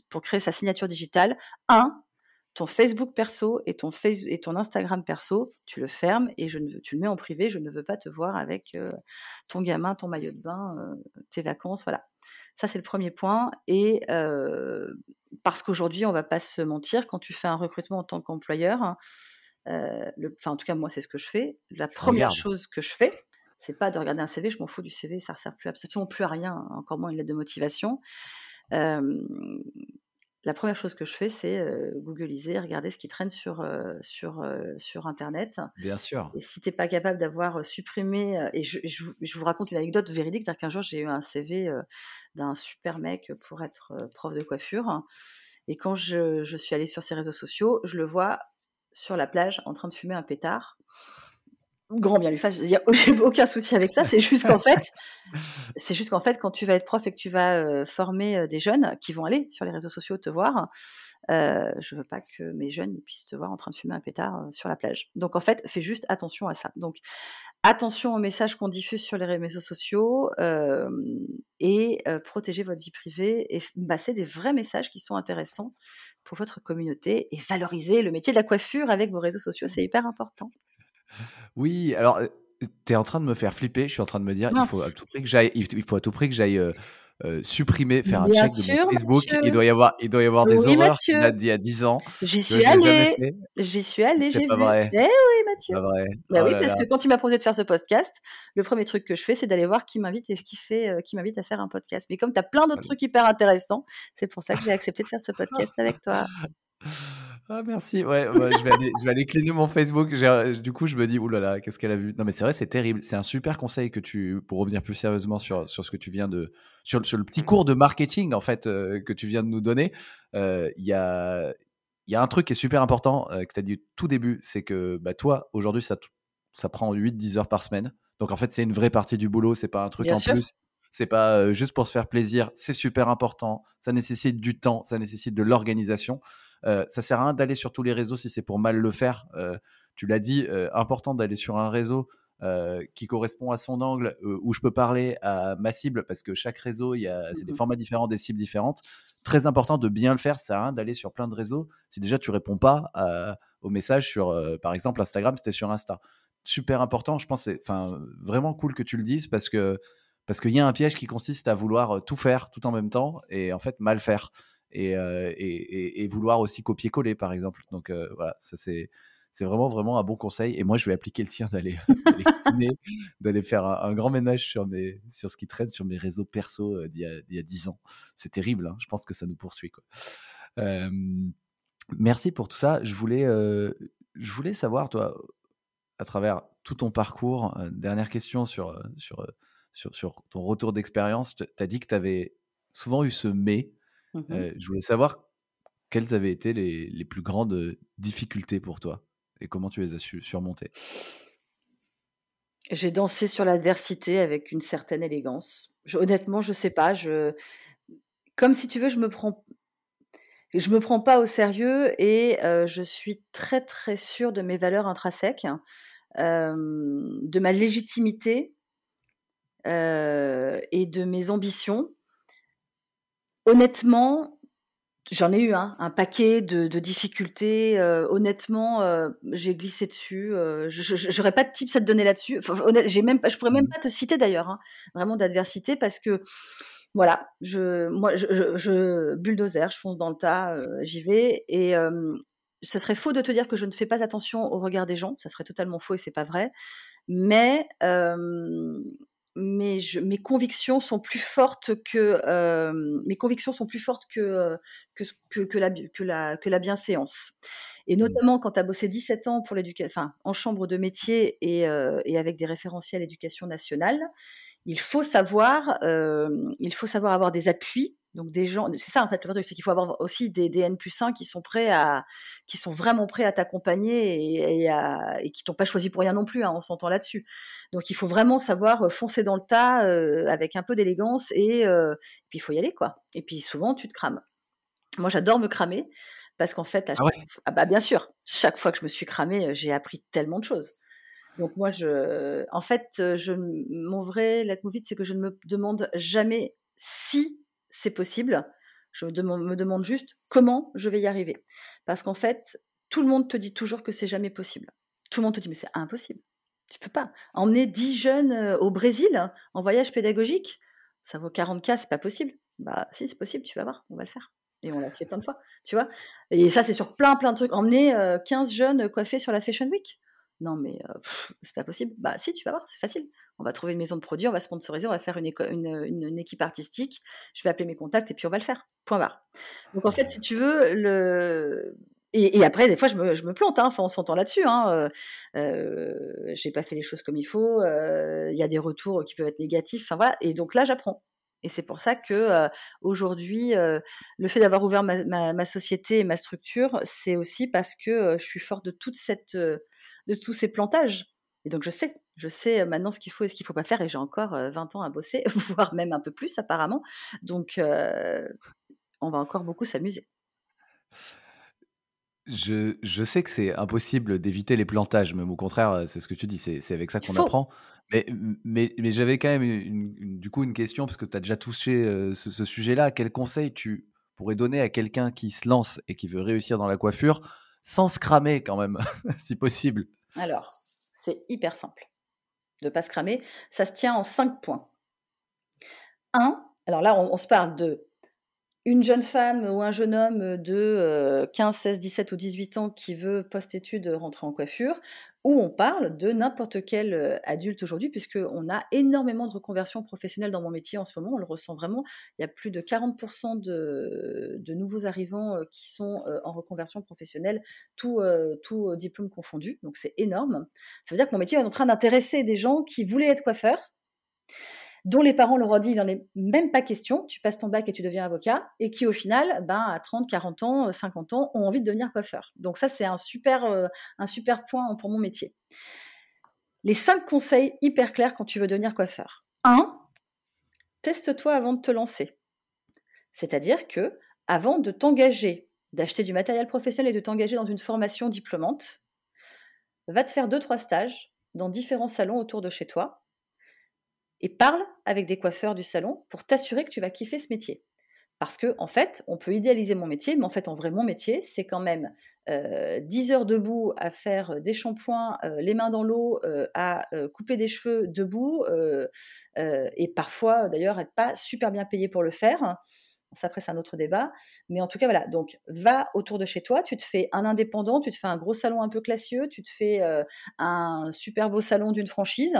S2: pour créer sa signature digitale. Un, ton Facebook perso et ton, face et ton Instagram perso, tu le fermes et je ne tu le mets en privé. Je ne veux pas te voir avec ton gamin, ton maillot de bain, tes vacances, voilà. Ça, c'est le premier point. Et parce qu'aujourd'hui, on va pas se mentir, quand tu fais un recrutement en tant qu'employeur, enfin, en tout cas, moi, c'est ce que je fais. La première chose que je fais, c'est pas de regarder un CV, je m'en fous du CV, ça ne sert plus absolument plus à rien, encore moins une lettre de motivation la première chose que je fais, c'est googliser, regarder ce qui traîne sur, sur, sur Internet.
S1: Bien sûr.
S2: Et si tu n'es pas capable d'avoir supprimé, et je, vous raconte une anecdote véridique, c'est-à-dire qu'un jour j'ai eu un CV d'un super mec pour être prof de coiffure, et quand je, je, suis allée sur ses réseaux sociaux, je le vois sur la plage en train de fumer un pétard. Grand bien lui fasse. Il n'y a aucun souci avec ça. C'est juste qu'en fait, c'est juste qu'en fait, quand tu vas être prof et que tu vas euh, former euh, des jeunes qui vont aller sur les réseaux sociaux te voir, euh, je veux pas que mes jeunes puissent te voir en train de fumer un pétard sur la plage. Donc en fait, fais juste attention à ça. Donc attention aux messages qu'on diffuse sur les réseaux sociaux euh, et protégez votre vie privée et passer des vrais messages qui sont intéressants pour votre communauté et valoriser le métier de la coiffure avec vos réseaux sociaux. C'est hyper important.
S1: Oui, alors, tu es en train de me faire flipper. Je suis en train de me dire, il faut à tout prix que j'aille il il faut à tout prix que j'aille, heu heu, supprimer, faire un
S2: Bien
S1: check de
S2: sûr,
S1: Facebook.
S2: Mathieu.
S1: Il doit y avoir il doit y avoir des
S2: Oui,
S1: horreurs qui
S2: Mathieu.
S1: datent d'il y a 10 ans
S2: J'y
S1: que
S2: suis
S1: jamais
S2: allée.
S1: fait.
S2: J'y suis allée,
S1: C'est
S2: j'ai
S1: pas
S2: vu.
S1: vrai?
S2: Eh oui,
S1: C'est
S2: Mathieu.
S1: pas vrai?
S2: Bah
S1: Oh
S2: oui,
S1: là
S2: parce
S1: là.
S2: que quand tu m'as proposé de faire ce podcast, le premier truc que je fais, c'est d'aller voir qui m'invite et qui fait, heu, qui m'invite à faire un podcast. Mais comme tu as plein d'autres trucs hyper intéressants, c'est pour ça que j'ai accepté de faire ce podcast avec toi.
S1: Ah merci, ouais, je vais aller je vais aller cleaner mon Facebook. Un du coup, je me dis: «Ouh là là, qu'est-ce qu'elle a vu?» non, mais c'est vrai, c'est terrible. C'est un super conseil que tu pour revenir plus sérieusement sur sur ce que tu viens de sur sur le petit cours de marketing, en fait, heu, que tu viens de nous donner. Heu, il y a y a un truc qui est super important, que tu as dit au tout début, c'est que, bah, toi, aujourd'hui, ça ça prend 8-10 heures par semaine. Donc en fait, c'est une vraie partie du boulot, c'est pas un truc
S2: Bien
S1: en
S2: sûr.
S1: plus. C'est pas, juste pour se faire plaisir, c'est super important. Ça nécessite du temps, ça nécessite de l'organisation. Heu, ça sert à rien d'aller sur tous les réseaux si c'est pour mal le faire. Heu, tu l'as dit, heu, important d'aller sur un réseau, heu, qui correspond à son angle, où je peux parler à ma cible parce que chaque réseau, il y a c'est des
S2: Mmh mh.
S1: formats différents, des cibles différentes. Très important de bien le faire, ça sert à rien d'aller sur plein de réseaux si déjà tu réponds pas à aux messages sur, par exemple Instagram, es sur Insta. Super important, je pense enfin, vraiment cool que tu le dises parce que parce qu'il y a un piège qui consiste à vouloir, tout faire tout en même temps et en fait mal faire et heu et vouloir aussi copier-coller, par exemple. Donc heu, voilà, ça c'est c'est vraiment, vraiment un bon conseil et moi je vais appliquer le tien d'aller d'aller faire un grand ménage sur mes sur ce qui traîne sur mes réseaux perso, heu, d'il y a d'il y a 10 ans. C'est terrible, hein, je pense que ça nous poursuit, quoi. Merci pour tout ça. Je voulais, je voulais savoir, toi, à travers tout ton parcours, dernière question sur, sur, sur sur ton retour d'expérience. Tu as dit que tu avais souvent eu ce «mais».
S2: Mmh
S1: je voulais savoir quelles avaient été les les plus grandes, difficultés pour toi et comment tu les as su surmonter?
S2: J'ai dansé sur l'adversité avec une certaine élégance. Je honnêtement, je sais pas, je comme si tu veux, je me prends je me prends pas au sérieux et je suis très, très sûre de mes valeurs intrinsèques, de ma légitimité et de mes ambitions. Honnêtement, j'en ai eu, hein, un paquet de de difficultés, heu, honnêtement, heu, j'ai glissé dessus, heu, je j'aurais pas de tips à te donner là-dessus. Enfin, j'ai même je pourrais même
S1: Mmh.
S2: pas te citer d'ailleurs, hein, vraiment d'adversité parce que, voilà, je moi, je je je bulldozer, je fonce dans le tas, j'y vais et ce serait faux de te dire que je ne fais pas attention au regard des gens, ça serait totalement faux et c'est pas vrai. Mais mais je mes convictions sont plus fortes que, hem, mes convictions sont plus fortes que, heu, que que que la que la que la bienséance et
S1: Mmh.
S2: notamment quand tu as bossé 17 ans pour enfin, en chambre de métier et heu et avec des référentiels éducation nationale, il faut savoir, hem, il faut savoir avoir des appuis, donc des gens c'est ça en fait le truc, c'est qu'il faut avoir aussi des des N+1 qui sont prêts à qui sont vraiment prêts à t'accompagner et et à et qui t'ont pas choisi pour rien non plus, hein, on s'entend là-dessus. Donc il faut vraiment savoir, heu, foncer dans le tas, heu, avec un peu d'élégance et heu, puis il faut y aller quoi et puis souvent tu te crames. Moi j'adore me cramer parce qu'en fait à
S1: Ah ouais?
S2: ah bah, bien sûr, chaque fois que je me suis cramée, heu, j'ai appris tellement de choses. Donc moi je en fait, heu, je mon vrai leitmotiv, c'est que je ne me demande jamais si c'est possible, je me deman me demande juste comment je vais y arriver. Parce qu'en fait, tout le monde te dit toujours que c'est jamais possible. Tout le monde te dit: «Mais c'est impossible, tu peux pas. Emmener 10 jeunes, heu, au Brésil en voyage pédagogique, ça vaut 40 K, c'est pas possible». Bah si, c'est possible, tu vas voir, on va le faire et on l'a fait plein de fois, tu vois? Et ça, c'est sur plein, plein de trucs. Emmener, heu, 15 jeunes coiffés sur la Fashion Week. Non mais heu, c'est pas possible. Bah si, tu vas voir, c'est facile. On va trouver une maison de produits, on va sponsoriser, on va faire une équipe artistique. Je vais appeler mes contacts et puis on va le faire. Point barre. Donc en fait, si tu veux, le et après des fois je me je me plante, hein, enfin on s'entend là-dessus, hein, heu heu, j'ai pas fait les choses comme il faut, heu, il y a des retours qui peuvent être négatifs, enfin voilà et donc là j'apprends et c'est pour ça que, heu, aujourd'hui, le fait d'avoir ouvert ma société et ma structure, c'est aussi parce que, je suis forte de toute cette, de tous ces plantages. Et donc, je sais, je sais maintenant ce qu'il faut et ce qu'il ne faut pas faire. Et j'ai encore 20 ans à bosser, voire même un peu plus, apparemment. Donc, on va encore beaucoup s'amuser.
S1: Je, je sais que c'est impossible d'éviter les plantages, même au contraire, c'est ce que tu dis, c'est, avec ça qu'on apprend. Mais, mais, mais j'avais quand même une, du coup une question, parce que tu as déjà touché ce, ce sujet-là. Quel conseil tu pourrais donner à quelqu'un qui se lance et qui veut réussir dans la coiffure, sans se cramer quand même, si possible?
S2: Alors, c'est hyper simple de ne pas se cramer. Ça se tient en cinq points. Un, alors là, on, se parle de une jeune femme ou un jeune homme de 15, 16, 17 ou 18 ans qui veut post-études rentrer en coiffure, où on parle de n'importe quel euh, adulte aujourd'hui, puisqu'on a énormément de reconversions professionnelles dans mon métier en ce moment. On le ressent vraiment. Il y a plus de 40% de, nouveaux arrivants euh, qui sont euh, en reconversion professionnelle, tout, tout diplôme confondu. Donc c'est énorme. Ça veut dire que mon métier est en train d'intéresser des gens qui voulaient être coiffeurs dont les parents leur ont dit il n'en est même pas question, tu passes ton bac et tu deviens avocat, et qui au final, ben, à 30, 40 ans, 50 ans, ont envie de devenir coiffeur. Donc ça, c'est un super, euh, un super point pour mon métier. Les cinq conseils hyper clairs quand tu veux devenir coiffeur. 1. Teste-toi avant de te lancer. C'est-à-dire que avant de t'engager, d'acheter du matériel professionnel et de t'engager dans une formation diplômante, va te faire deux trois stages dans différents salons autour de chez toi et parle avec des coiffeurs du salon pour t'assurer que tu vas kiffer ce métier. Parce que, en fait, on peut idéaliser mon métier, mais en fait, en vrai, mon métier, c'est quand même 10 euh, heures debout à faire des shampoings, euh, les mains dans l'eau, euh, à couper des cheveux debout, et parfois, d'ailleurs, être pas super bien payé pour le faire. Ça, après, c'est un autre débat. Mais en tout cas, voilà. Donc, va autour de chez toi, tu te fais un indépendant, tu te fais un gros salon un peu classieux, tu te fais un super beau salon d'une franchise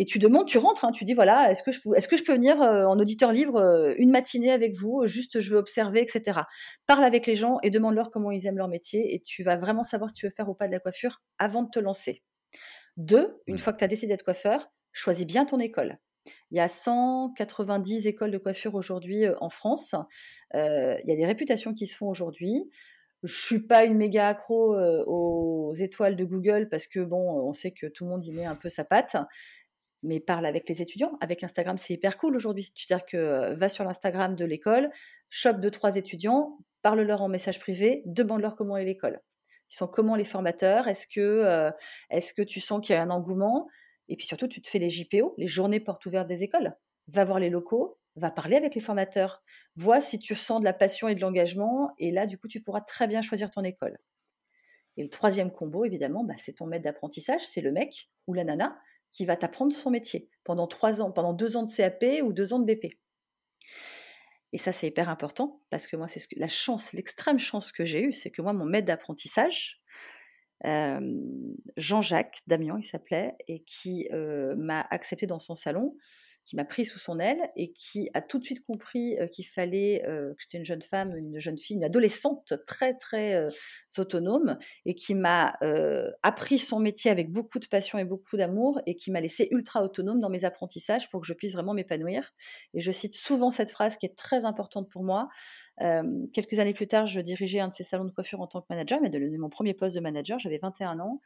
S2: et tu demandes, tu rentres, hein, tu dis voilà, est-ce que, je, est-ce que je peux venir euh, en auditeur libre euh, une matinée avec vous, juste je veux observer, etc. Parle avec les gens et demande-leur comment ils aiment leur métier et tu vas vraiment savoir si tu veux faire ou pas de la coiffure avant de te lancer. Deux, une mmh. fois que tu as décidé d'être coiffeur, choisis bien ton école. Il y a 190 écoles de coiffure aujourd'hui euh, en France. il y a des réputations qui se font aujourd'hui. Je suis pas une méga accro aux étoiles de Google parce que bon, on sait que tout le monde y met un peu sa patte mais parle avec les étudiants. Avec Instagram, c'est hyper cool aujourd'hui. C'est-à-dire que euh, va sur l'Instagram de l'école, chope deux, trois étudiants, parle-leur en message privé, demande-leur comment est l'école. Ils sont comment les formateurs? Est-ce que, euh, que tu sens qu'il y a un engouement? Et puis surtout, tu te fais les JPO, les journées portes ouvertes des écoles. Va voir les locaux, va parler avec les formateurs, vois si tu sens de la passion et de l'engagement, et là, du coup, tu pourras très bien choisir ton école. Et le troisième combo, évidemment, bah, c'est ton maître d'apprentissage, c'est le mec ou la nana qui va t'apprendre son métier pendant trois ans, pendant deux ans de CAP ou deux ans de BP. Et ça, c'est hyper important parce que moi, c'est la chance, l'extrême chance que j'ai eue, c'est que moi, mon maître d'apprentissage, euh, Jean-Jacques Damian, il s'appelait, et qui euh, m'a accepté dans son salon qui m'a pris sous son aile et qui a tout de suite compris qu'il fallait que j'étais une jeune femme, une jeune fille, une adolescente très très autonome et qui m'a appris son métier avec beaucoup de passion et beaucoup d'amour et qui m'a laissé ultra autonome dans mes apprentissages pour que je puisse vraiment m'épanouir. Et je cite souvent cette phrase qui est très importante pour moi. quelques années plus tard, je dirigeais un de ces salons de coiffure en tant que manager, mais de mon premier poste de manager, j'avais 21 ans.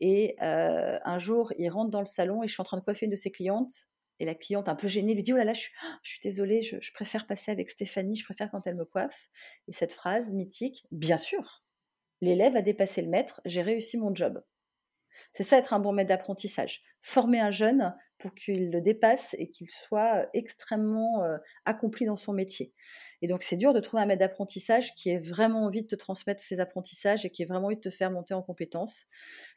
S2: Et un jour, il rentre dans le salon et je suis en train de coiffer une de ses clientes et la cliente, un peu gênée, lui dit Oh là là, je suis, suis désolée, je, préfère passer avec Stéphanie, je préfère quand elle me coiffe. Et cette phrase mythique Bien sûr, l'élève a dépassé le maître, j'ai réussi mon job. C'est ça être un bon maître d'apprentissage. Former un jeune pour qu'il le dépasse et qu'il soit extrêmement euh, accompli dans son métier. Et donc c'est dur de trouver un maître d'apprentissage qui ait vraiment envie de te transmettre ses apprentissages et qui ait vraiment envie de te faire monter en compétences.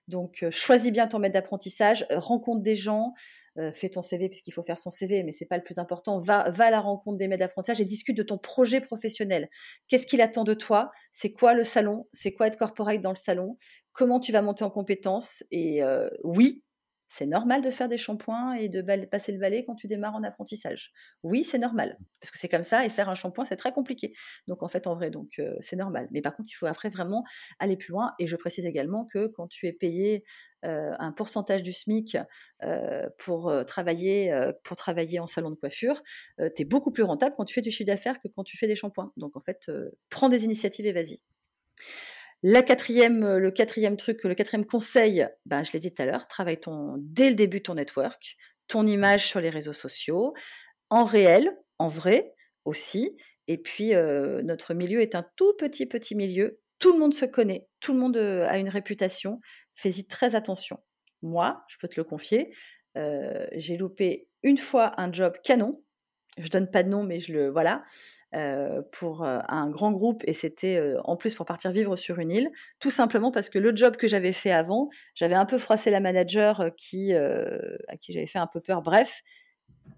S2: Donc euh, choisis bien ton maître d'apprentissage, rencontre des gens, euh, fais ton CV puisqu'il faut faire son CV, mais c'est pas le plus important. Va, à la rencontre des maîtres d'apprentissage et discute de ton projet professionnel. Qu'est-ce qu'il attend de toi? C'est quoi le salon? C'est quoi être corporate dans le salon? Comment tu vas monter en compétences? Et euh, oui, c'est normal de faire des shampoings et de passer le balai quand tu démarres en apprentissage. Oui, c'est normal, parce que c'est comme ça, et faire un shampoing, c'est très compliqué. Donc en fait, en vrai, donc euh, c'est normal. Mais par contre, il faut après vraiment aller plus loin. Et je précise également que quand tu es payé euh, un pourcentage du SMIC euh, pour, travailler, pour travailler en salon de coiffure, tu es beaucoup plus rentable quand tu fais du chiffre d'affaires que quand tu fais des shampoings. Donc en fait, prends des initiatives et vas-y. La quatrième, le quatrième truc, le quatrième conseil, ben, je l'ai dit tout à l'heure, travaille ton, dès le début ton network, ton image sur les réseaux sociaux, en réel, en vrai aussi. Et puis, notre milieu est un tout petit, petit milieu. Tout le monde se connaît, tout le monde a une réputation. Fais-y très attention. Moi, je peux te le confier, j'ai loupé une fois un job canon. Je donne pas de nom, mais je le voilà pour un grand groupe et c'était en plus pour partir vivre sur une île, tout simplement parce que le job que j'avais fait avant, j'avais un peu froissé la manager qui à qui j'avais fait un peu peur. Bref,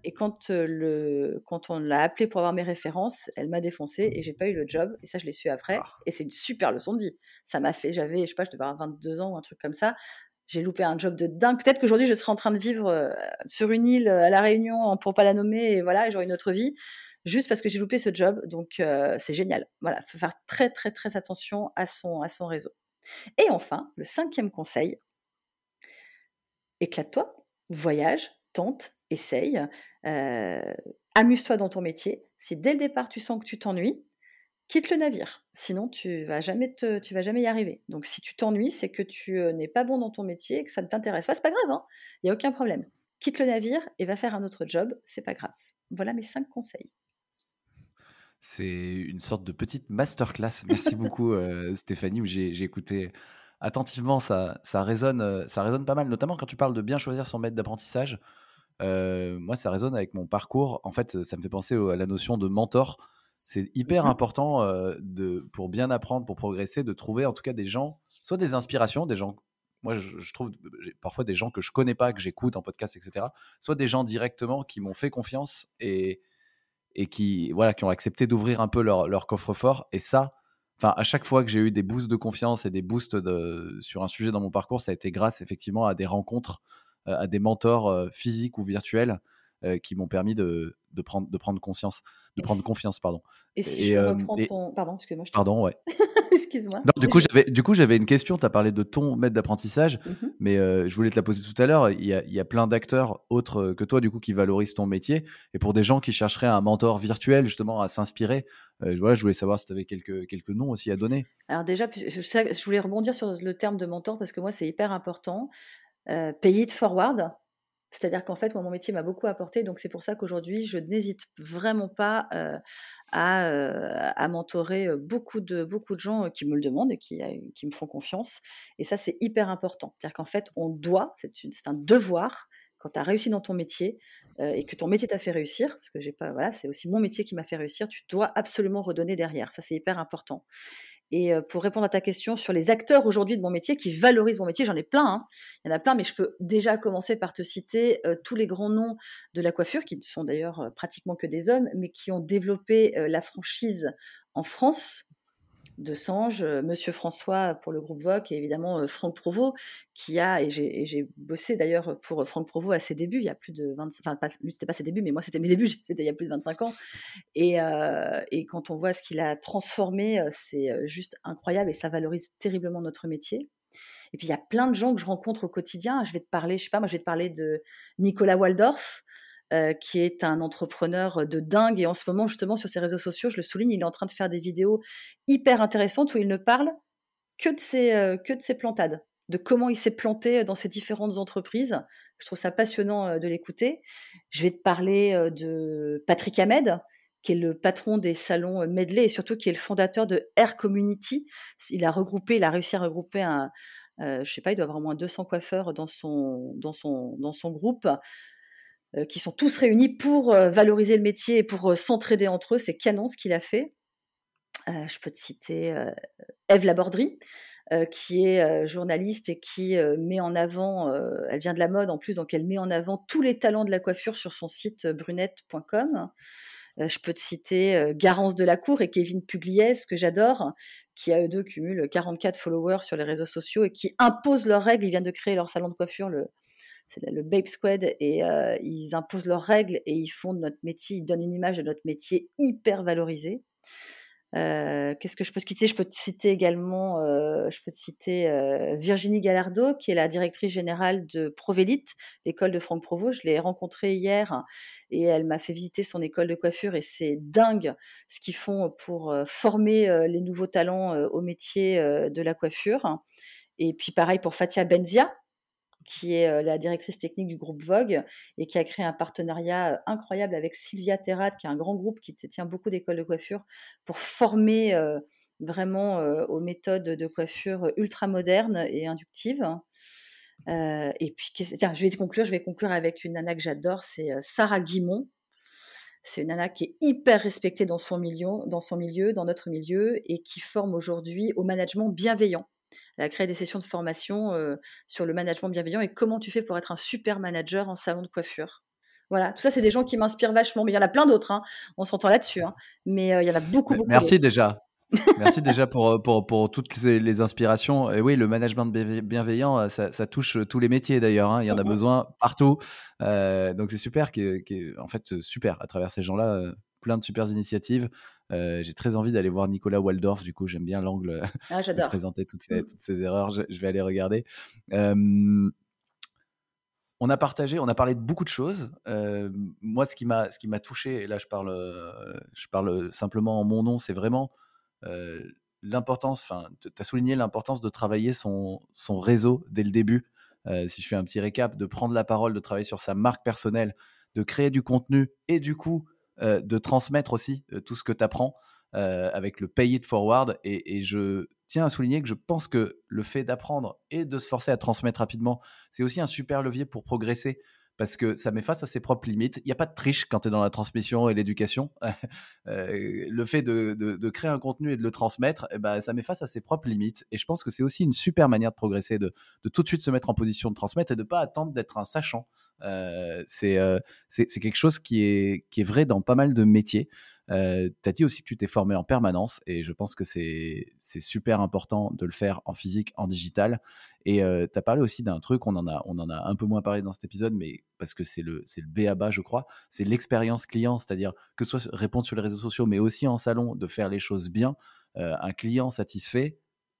S2: et quand, le, quand on l'a appelée pour avoir mes références, elle m'a défoncé et j'ai pas eu le job. Et ça, je l'ai su après. Ah. Et c'est une super leçon de vie. Ça m'a fait, j'avais, je sais pas, je devais avoir 22 ans ou un truc comme ça. J'ai loupé un job de dingue. Peut-être qu'aujourd'hui, je serais en train de vivre sur une île à La Réunion, pour pas la nommer, et voilà, j'aurais une autre vie, juste parce que j'ai loupé ce job. Donc, c'est génial. Voilà, faut faire très, très, très attention à son, à son réseau. Et enfin, le cinquième conseil, éclate-toi, voyage, tente, essaye, amuse-toi dans ton métier. Si dès le départ tu sens que tu t'ennuies, quitte le navire. Sinon, tu vas jamais tu vas jamais y arriver. Donc, si tu t'ennuies, c'est que tu n'es pas bon dans ton métier, que ça ne t'intéresse pas. C'est pas grave, hein il n'y a aucun problème. Quitte le navire et va faire un autre job. C'est pas grave. Voilà mes cinq conseils.
S1: C'est une sorte de petite masterclass. Merci beaucoup, Stéphanie, où j'ai écouté attentivement. Ça, ça, résonne, ça résonne pas mal, notamment quand tu parles de bien choisir son maître d'apprentissage moi, ça résonne avec mon parcours. En fait, ça me fait penser à la notion de mentor. C'est hyper mmh important de, pour bien apprendre, pour progresser, de trouver en tout cas des gens, soit des inspirations, des gens moi, je, trouve parfois des gens que je connais pas, que j'écoute en podcast, etc. Soit des gens directement qui m'ont fait confiance et, et qui, voilà, qui ont accepté d'ouvrir un peu leur, leur coffre-fort. Et ça, enfin, à chaque fois que j'ai eu des boosts de confiance et des boosts de, sur un sujet dans mon parcours, ça a été grâce effectivement à des rencontres à des mentors physiques ou virtuels euh, qui m'ont permis de, de, prendre, de prendre conscience, de prendre confiance, pardon.
S2: Et si je reprends ton... Pardon, excuse-moi.
S1: Pardon, ouais.
S2: Excuse-moi.
S1: du coup, j'avais, du coup, j'avais une question. Tu as parlé de ton maître d'apprentissage, mmh mais je voulais te la poser tout à l'heure. Il y a, il y a plein d'acteurs autres que toi, du coup, qui valorisent ton métier. Et pour des gens qui chercheraient un mentor virtuel, justement, à s'inspirer, voilà, je voulais savoir si tu avais quelques, quelques noms aussi à donner.
S2: Alors déjà, je, voulais rebondir sur le terme de mentor parce que moi, c'est hyper important. Euh, pay it forward. C'est-à-dire qu'en fait, moi, mon métier m'a beaucoup apporté, donc c'est pour ça qu'aujourd'hui, je n'hésite vraiment pas à, euh, mentorer beaucoup de, beaucoup de gens qui me le demandent et qui, qui me font confiance. Et ça, c'est hyper important. C'est-à-dire qu'en fait, on doit, c'est un devoir, quand tu as réussi dans ton métier et que ton métier t'a fait réussir, parce que j'ai pas, voilà, c'est aussi mon métier qui m'a fait réussir, tu dois absolument redonner derrière. Ça, c'est hyper important. Et pour répondre à ta question sur les acteurs aujourd'hui de mon métier qui valorisent mon métier, j'en ai plein. Hein. Il y en a plein, mais je peux déjà commencer par te citer tous les grands noms de la coiffure, qui ne sont d'ailleurs pratiquement que des hommes, mais qui ont développé la franchise en France de Sange, euh, Monsieur François pour le groupe Vogue et évidemment euh, Franck Provost qui a, et j'ai bossé d'ailleurs pour Franck Provost à ses débuts, il y a plus de 25, enfin lui c'était pas ses débuts, mais moi c'était mes débuts, c'était il y a plus de 25 ans. Et, euh, et quand on voit ce qu'il a transformé, c'est juste incroyable et ça valorise terriblement notre métier. Et puis il y a plein de gens que je rencontre au quotidien. Je vais te parler, je sais pas, moi je vais te parler de Nicolas Waldorf, euh, qui est un entrepreneur de dingue. Et en ce moment, justement, sur ses réseaux sociaux, je le souligne, il est en train de faire des vidéos hyper intéressantes où il ne parle que de ses, euh, que de ses plantades, de comment il s'est planté dans ses différentes entreprises. Je trouve ça passionnant euh, de l'écouter. Je vais te parler de Patrick Ahmed, qui est le patron des salons Medley et surtout qui est le fondateur de Air Community. Il a regroupé, il a réussi à regrouper un, je sais pas, il doit avoir au moins 200 coiffeurs dans son, dans son, dans son groupe. Euh, qui sont tous réunis pour euh, valoriser le métier et pour euh, s'entraider entre eux. C'est canon ce qu'il a fait. je peux te citer Eve Labordry, qui est journaliste et qui met en avant, elle vient de la mode en plus, donc elle met en avant tous les talents de la coiffure sur son site brunette.com. je peux te citer Garance de la Cour et Kevin Pugliese, que j'adore, qui à eux deux cumulent 44 followers sur les réseaux sociaux et qui imposent leurs règles. Ils viennent de créer leur salon de coiffure, le, c'est le Babe Squad, et euh, ils imposent leurs règles et ils font notre métier, ils donnent une image de notre métier hyper valorisée. Euh, qu'est-ce que je peux te citer? Je peux te citer également, euh, je peux te citer Virginie Gallardo, qui est la directrice générale de Provélite, l'école de Franck Provost. Je l'ai rencontrée hier et elle m'a fait visiter son école de coiffure et c'est dingue ce qu'ils font pour former les nouveaux talents au métier de la coiffure. Et puis pareil pour Fatia Benzia, qui est la directrice technique du groupe Vogue et qui a créé un partenariat incroyable avec Sylvia Terrat, qui est un grand groupe qui tient beaucoup d'écoles de coiffure pour former vraiment aux méthodes de coiffure ultra modernes et inductives. et puis, tiens, je vais conclure, je vais conclure avec une nana que j'adore, c'est Sarah Guimont. C'est une nana qui est hyper respectée dans son milieu, dans son milieu, dans notre milieu, et qui forme aujourd'hui au management bienveillant. Elle a créé des sessions de formation sur le management bienveillant et comment tu fais pour être un super manager en salon de coiffure. Voilà, tout ça, c'est des gens qui m'inspirent vachement. Mais il y en a plein d'autres, hein. on s'entend là-dessus. Hein. Mais il y en a beaucoup, beaucoup.
S1: Merci déjà. Merci déjà pour, pour, pour toutes les, inspirations. Et oui, le management bienveillant, ça, ça touche tous les métiers d'ailleurs. Hein. Il y en a besoin partout. donc c'est super, qui, en fait, super à travers ces gens-là plein de super initiatives. Euh, j'ai très envie d'aller voir Nicolas Waldorf, du coup, j'aime bien l'angle
S2: ah, de
S1: présenter toutes ces, mmh. toutes ces erreurs. Je, vais aller regarder. on a partagé, on a parlé de beaucoup de choses. moi, ce qui m'a, ce qui m'a touché, et là, je parle, je parle simplement en mon nom, c'est vraiment l'importance. Enfin, tu as souligné l'importance de travailler son, son réseau dès le début. si je fais un petit récap, de prendre la parole, de travailler sur sa marque personnelle, de créer du contenu et du coup euh, de transmettre aussi euh, tout ce que tu apprends euh, avec le pay it forward. Et, je tiens à souligner que je pense que le fait d'apprendre et de se forcer à transmettre rapidement, c'est aussi un super levier pour progresser parce que ça met face à ses propres limites. Il n'y a pas de triche quand tu es dans la transmission et l'éducation. le fait de, créer un contenu et de le transmettre, eh ben, ça met face à ses propres limites. Et je pense que c'est aussi une super manière de progresser, de, tout de suite se mettre en position de transmettre et de ne pas attendre d'être un sachant. c'est quelque chose qui est, qui est vrai dans pas mal de métiers. Euh, tu as dit aussi que tu t'es formé en permanence et je pense que c'est super important de le faire en physique, en digital. Et tu as parlé aussi d'un truc, on en, a, on en a un peu moins parlé dans cet épisode, mais parce que c'est le, le B à bas, je crois, c'est l'expérience client, c'est-à-dire que ce soit répondre sur les réseaux sociaux, mais aussi en salon, de faire les choses bien. un client satisfait,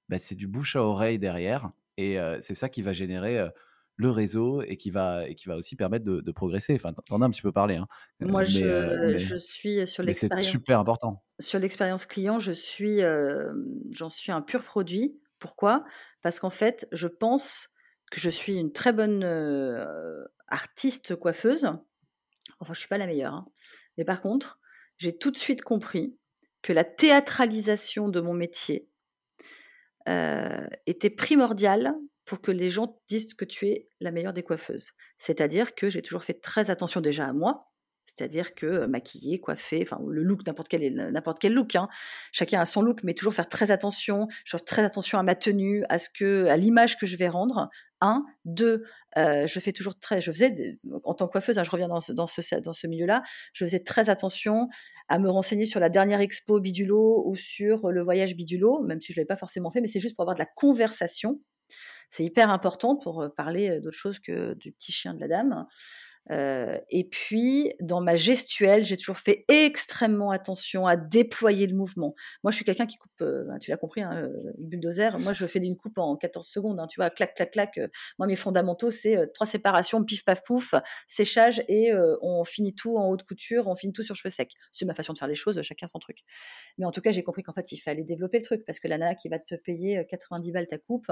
S1: bah, c'est du bouche à oreille derrière. Et c'est ça qui va générer le réseau et qui va, et qui va aussi permettre de, progresser. Enfin, t'en as un petit peu parlé. Hein.
S2: Moi, je, je, suis sur l'expérience.
S1: C'est super important.
S2: Sur l'expérience client, je suis, j'en suis un pur produit. Pourquoi? Parce qu'en fait, je pense que je suis une très bonne artiste coiffeuse. Enfin, je suis pas la meilleure. Hein. Mais par contre, j'ai tout de suite compris que la théâtralisation de mon métier était primordiale pour que les gens disent que tu es la meilleure des coiffeuses. C'est-à-dire que j'ai toujours fait très attention déjà à moi, c'est-à-dire que maquiller, coiffer, enfin le look, n'importe quel, n'importe quel look, hein. chacun a son look, mais toujours faire très attention, je fais très attention à ma tenue, à ce que, à l'image que je vais rendre. Un, deux, je fais toujours très, je faisais en tant que coiffeuse, hein, je reviens dans ce, dans ce, dans ce milieu-là, je faisais très attention à me renseigner sur la dernière expo Bidulo ou sur le voyage Bidulo, même si je l'avais pas forcément fait, mais c'est juste pour avoir de la conversation c'est hyper important pour parler d'autre chose que du petit chien de la dame. Et puis, dans ma gestuelle, j'ai toujours fait extrêmement attention à déployer le mouvement. Moi, je suis quelqu'un qui coupe, ben, tu l'as compris, hein, bulldozer. Moi, je fais une coupe en 14 secondes. Hein, tu vois, clac, clac, clac. moi, mes fondamentaux, c'est trois séparations, pif, paf, pouf, séchage et on finit tout en haute couture, on finit tout sur cheveux secs. C'est ma façon de faire les choses, chacun son truc. Mais en tout cas, j'ai compris qu'en fait, il fallait développer le truc parce que la nana qui va te payer 90 balles ta coupe,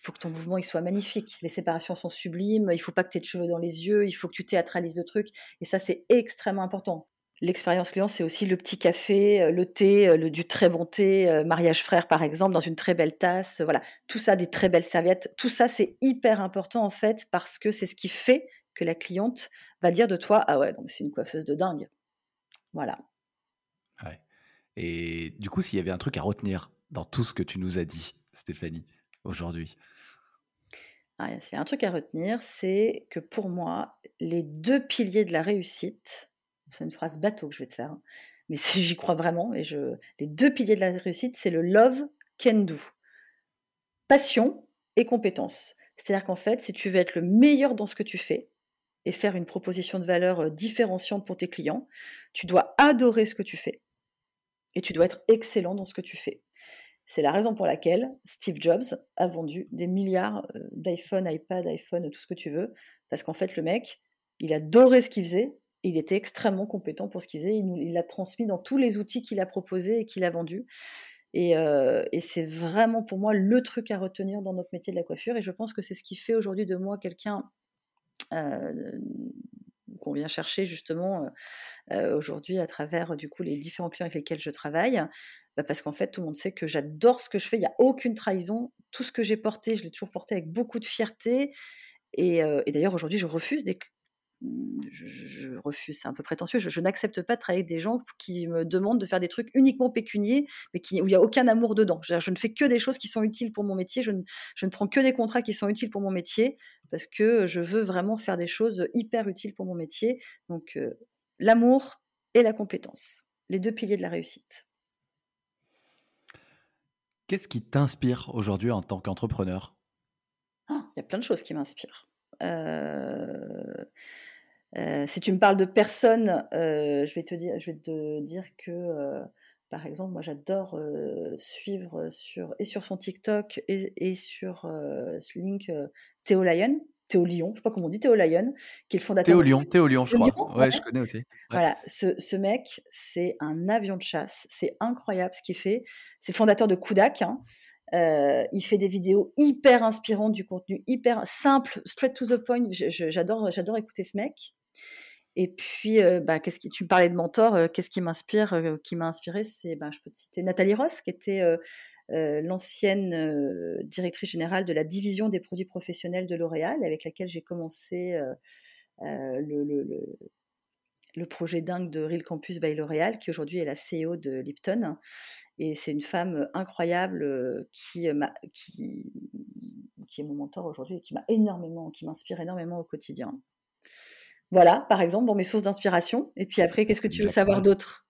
S2: il faut que ton mouvement il soit magnifique. Les séparations sont sublimes, il faut pas que tu aies de cheveux dans les yeux, il faut que tu théâtralises le truc. Et ça, c'est extrêmement important. L'expérience client, c'est aussi le petit café, euh, le thé, euh, le, du très bon thé, euh, mariage frère par exemple, dans une très belle tasse. Voilà, tout ça, des très belles serviettes. Tout ça, c'est hyper important en fait parce que c'est ce qui fait que la cliente va dire de toi Ah ouais, c'est une coiffeuse de dingue. Voilà.
S1: Ouais. Et du coup, s'il y avait un truc à retenir dans tout ce que tu nous as dit, Stéphanie, aujourd'hui?
S2: Ah, il y a un truc à retenir, c'est que pour moi, les deux piliers de la réussite, c'est une phrase bateau que je vais te faire, hein, mais j'y crois vraiment, et les deux piliers de la réussite, c'est le love can do. Passion et compétence. C'est-à-dire qu'en fait, si tu veux être le meilleur dans ce que tu fais et faire une proposition de valeur différenciante pour tes clients, tu dois adorer ce que tu fais et tu dois être excellent dans ce que tu fais. C'est la raison pour laquelle Steve Jobs a vendu des milliards euh, d'iPhone, iPad, iPhone, tout ce que tu veux, parce qu'en fait, le mec, il adorait ce qu'il faisait, il était extrêmement compétent pour ce qu'il faisait, il l'a transmis dans tous les outils qu'il a proposés et qu'il a vendus. Euh, et, c'est vraiment pour moi le truc à retenir dans notre métier de la coiffure. Et je pense que c'est ce qui fait aujourd'hui de moi quelqu'un euh, qu'on vient chercher justement aujourd'hui à travers du coup les différents clients avec lesquels je travaille. Bah, parce qu'en fait, tout le monde sait que j'adore ce que je fais. Il n'y a aucune trahison. Tout ce que j'ai porté, je l'ai toujours porté avec beaucoup de fierté. Et, et d'ailleurs, aujourd'hui, je refuse des, je, refuse, c'est un peu prétentieux, je, n'accepte pas de travailler avec des gens qui me demandent de faire des trucs uniquement pécuniers, mais qui, où il n'y a aucun amour dedans. Je, ne fais que des choses qui sont utiles pour mon métier, je ne, je ne, prends que des contrats qui sont utiles pour mon métier, parce que je veux vraiment faire des choses hyper utiles pour mon métier. Donc euh, l'amour et la compétence, les deux piliers de la réussite.
S1: Qu'est-ce qui t'inspire aujourd'hui en tant qu'entrepreneur?
S2: Ah, Il y a plein de choses qui m'inspirent. Euh, euh, si tu me parles de personnes, euh, je vais te dire, que, par exemple, moi j'adore suivre sur et sur son TikTok et, et sur ce link Théo Lyon, Théo Lyon, je sais pas comment on dit, Théo Lyon, qui est le fondateur.
S1: Théo Lyon, Théo Lyon, je crois. ouais, je connais aussi.
S2: Voilà, ce, ce mec, c'est un avion de chasse, c'est incroyable ce qu'il fait. C'est le fondateur de Kudak. Hein. Euh, il fait des vidéos hyper inspirantes, du contenu hyper simple, straight to the point. J'adore, j'adore écouter ce mec. Et puis, euh, bah, qu'est-ce qui, tu me parlais de mentor, euh, qu'est-ce qui m'inspire, qui m'a inspiré, c'est, bah, je peux te citer Nathalie Ross, qui était l'ancienne directrice générale de la division des produits professionnels de L'Oréal, avec laquelle j'ai commencé le, le, le, projet dingue de Real Campus by L'Oréal, qui aujourd'hui est la CEO de Lipton. Et c'est une femme incroyable qui, qui, qui est mon mentor aujourd'hui et qui m'a énormément, qui m'inspire énormément au quotidien. Voilà, par exemple, pour mes sources d'inspiration. Et puis après, qu'est-ce que tu veux savoir d'autre?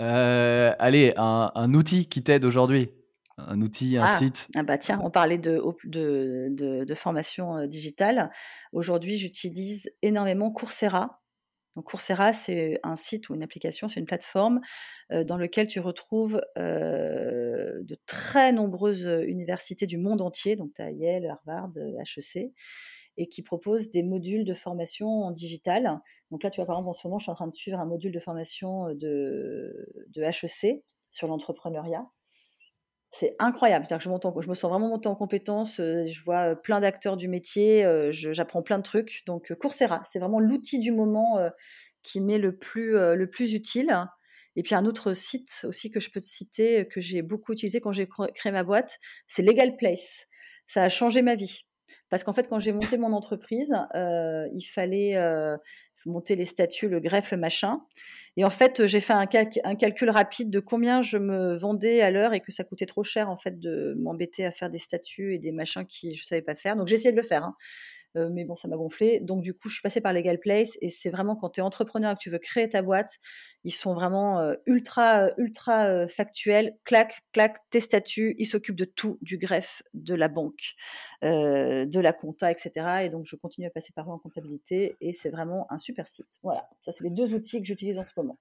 S1: Euh, Allez, un, outil qui t'aide aujourd'hui. Un outil, un
S2: ah,
S1: site.
S2: Ah bah tiens, on parlait de, de, de, formation euh, digitale. Aujourd'hui, j'utilise énormément Coursera. Donc Coursera, c'est un site ou une application, c'est une plateforme euh, dans lequel tu retrouves de très nombreuses universités du monde entier. Donc tu as Yale, Harvard, HEC et qui propose des modules de formation en digital. Donc là, tu vois, par exemple, en ce moment, je suis en train de suivre un module de formation euh, de, de HEC sur l'entrepreneuriat. C'est incroyable. Que je, je, me sens vraiment montée en compétence. Euh, je vois euh, plein d'acteurs du métier. J'apprends plein de trucs. Donc, Coursera, c'est vraiment l'outil du moment qui m'est le plus, le plus utile. Et puis, un autre site aussi que je peux te citer, que j'ai beaucoup utilisé quand j'ai créé ma boîte, c'est Legal Place. Ça a changé ma vie. Parce qu'en fait, quand j'ai monté mon entreprise, euh, il fallait euh, monter les statuts, le greffe, le machin. Et en fait, j'ai fait un, calcul rapide de combien je me vendais à l'heure et que ça coûtait trop cher en fait de m'embêter à faire des statuts et des machins qui je savais pas faire. Donc j'ai essayé de le faire. Hein. Euh, mais bon, ça m'a gonflé. Donc, du coup, je suis passée par Legal Place et c'est vraiment quand tu es entrepreneur et que tu veux créer ta boîte, ils sont vraiment euh, ultra, euh, ultra factuels. Clac, clac, tes statuts, ils s'occupent de tout, du greffe, de la banque, de la compta, etc. Et donc, je continue à passer par eux en comptabilité et c'est vraiment un super site. Voilà, ça, c'est les deux outils que j'utilise en ce moment.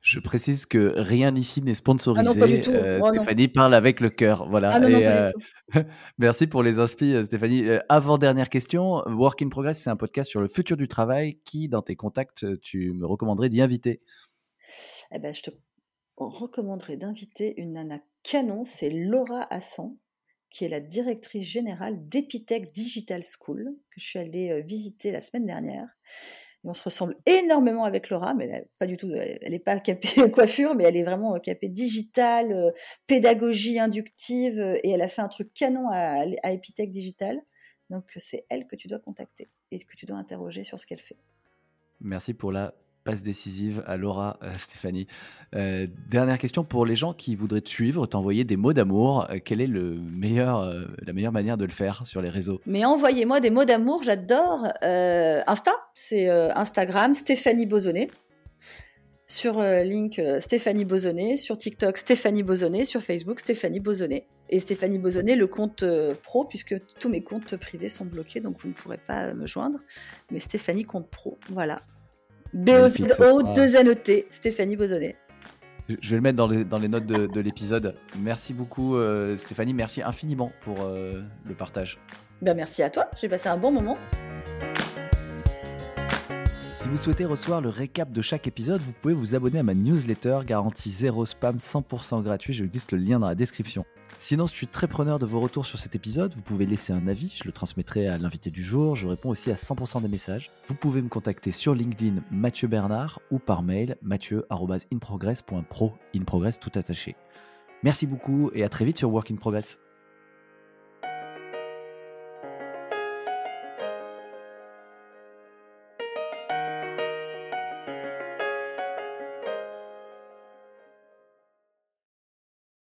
S1: Je précise que rien ici n'est sponsorisé. Ah non, euh, oh, Stéphanie parle avec le cœur. Voilà. Ah euh, merci pour les inspi, euh, Stéphanie. avant dernière question, Work in Progress, c'est un podcast sur le futur du travail. Qui, dans tes contacts, tu me recommanderais d'y inviter?
S2: Eh ben, je te recommanderais d'inviter une nana canon, c'est Laura Hassan, qui est la directrice générale d'Epitech Digital School, que je suis allée visiter la semaine dernière on se ressemble énormément avec Laura, mais elle, pas du tout, elle n'est pas capée coiffure, mais elle est vraiment euh, capée digitale, euh, pédagogie inductive, euh, et elle a fait un truc canon à, à Epitech Digital. Donc c'est elle que tu dois contacter et que tu dois interroger sur ce qu'elle fait.
S1: Merci pour la passe décisive à Laura, euh, Stéphanie. Euh, dernière question pour les gens qui voudraient te suivre, t'envoyer des mots d'amour. Euh, quelle est le meilleur, la meilleure manière de le faire sur les réseaux?
S2: Mais envoyez-moi des mots d'amour, j'adore. Insta, c'est Instagram, Stéphanie Bosonnet. Sur link Stéphanie Bosonnet, sur TikTok Stéphanie Bosonnet, sur Facebook Stéphanie Bosonnet. Et Stéphanie Bosonnet, le compte pro, puisque tous mes comptes privés sont bloqués, donc vous ne pourrez pas me joindre. Mais Stéphanie compte pro, voilà. B-O-Z-O, 2 N-E-T, Stéphanie Bosonnet.
S1: Je vais le mettre dans les, dans les notes de, de l'épisode. Merci beaucoup euh, Stéphanie, merci infiniment pour euh, le partage.
S2: Ben, merci à toi, j'ai passé un bon moment.
S1: Si vous souhaitez recevoir le récap de chaque épisode, vous pouvez vous abonner à ma newsletter garantie 0 spam 100% gratuit, je glisse le lien dans la description. Sinon, je suis très preneur de vos retours sur cet épisode. Vous pouvez laisser un avis, je le transmettrai à l'invité du jour. Je réponds aussi à 100% des messages. Vous pouvez me contacter sur LinkedIn Mathieu Bernard ou par mail mathieu.inprogress.pro, in progress tout attaché. Merci beaucoup et à très vite sur Work in Progress.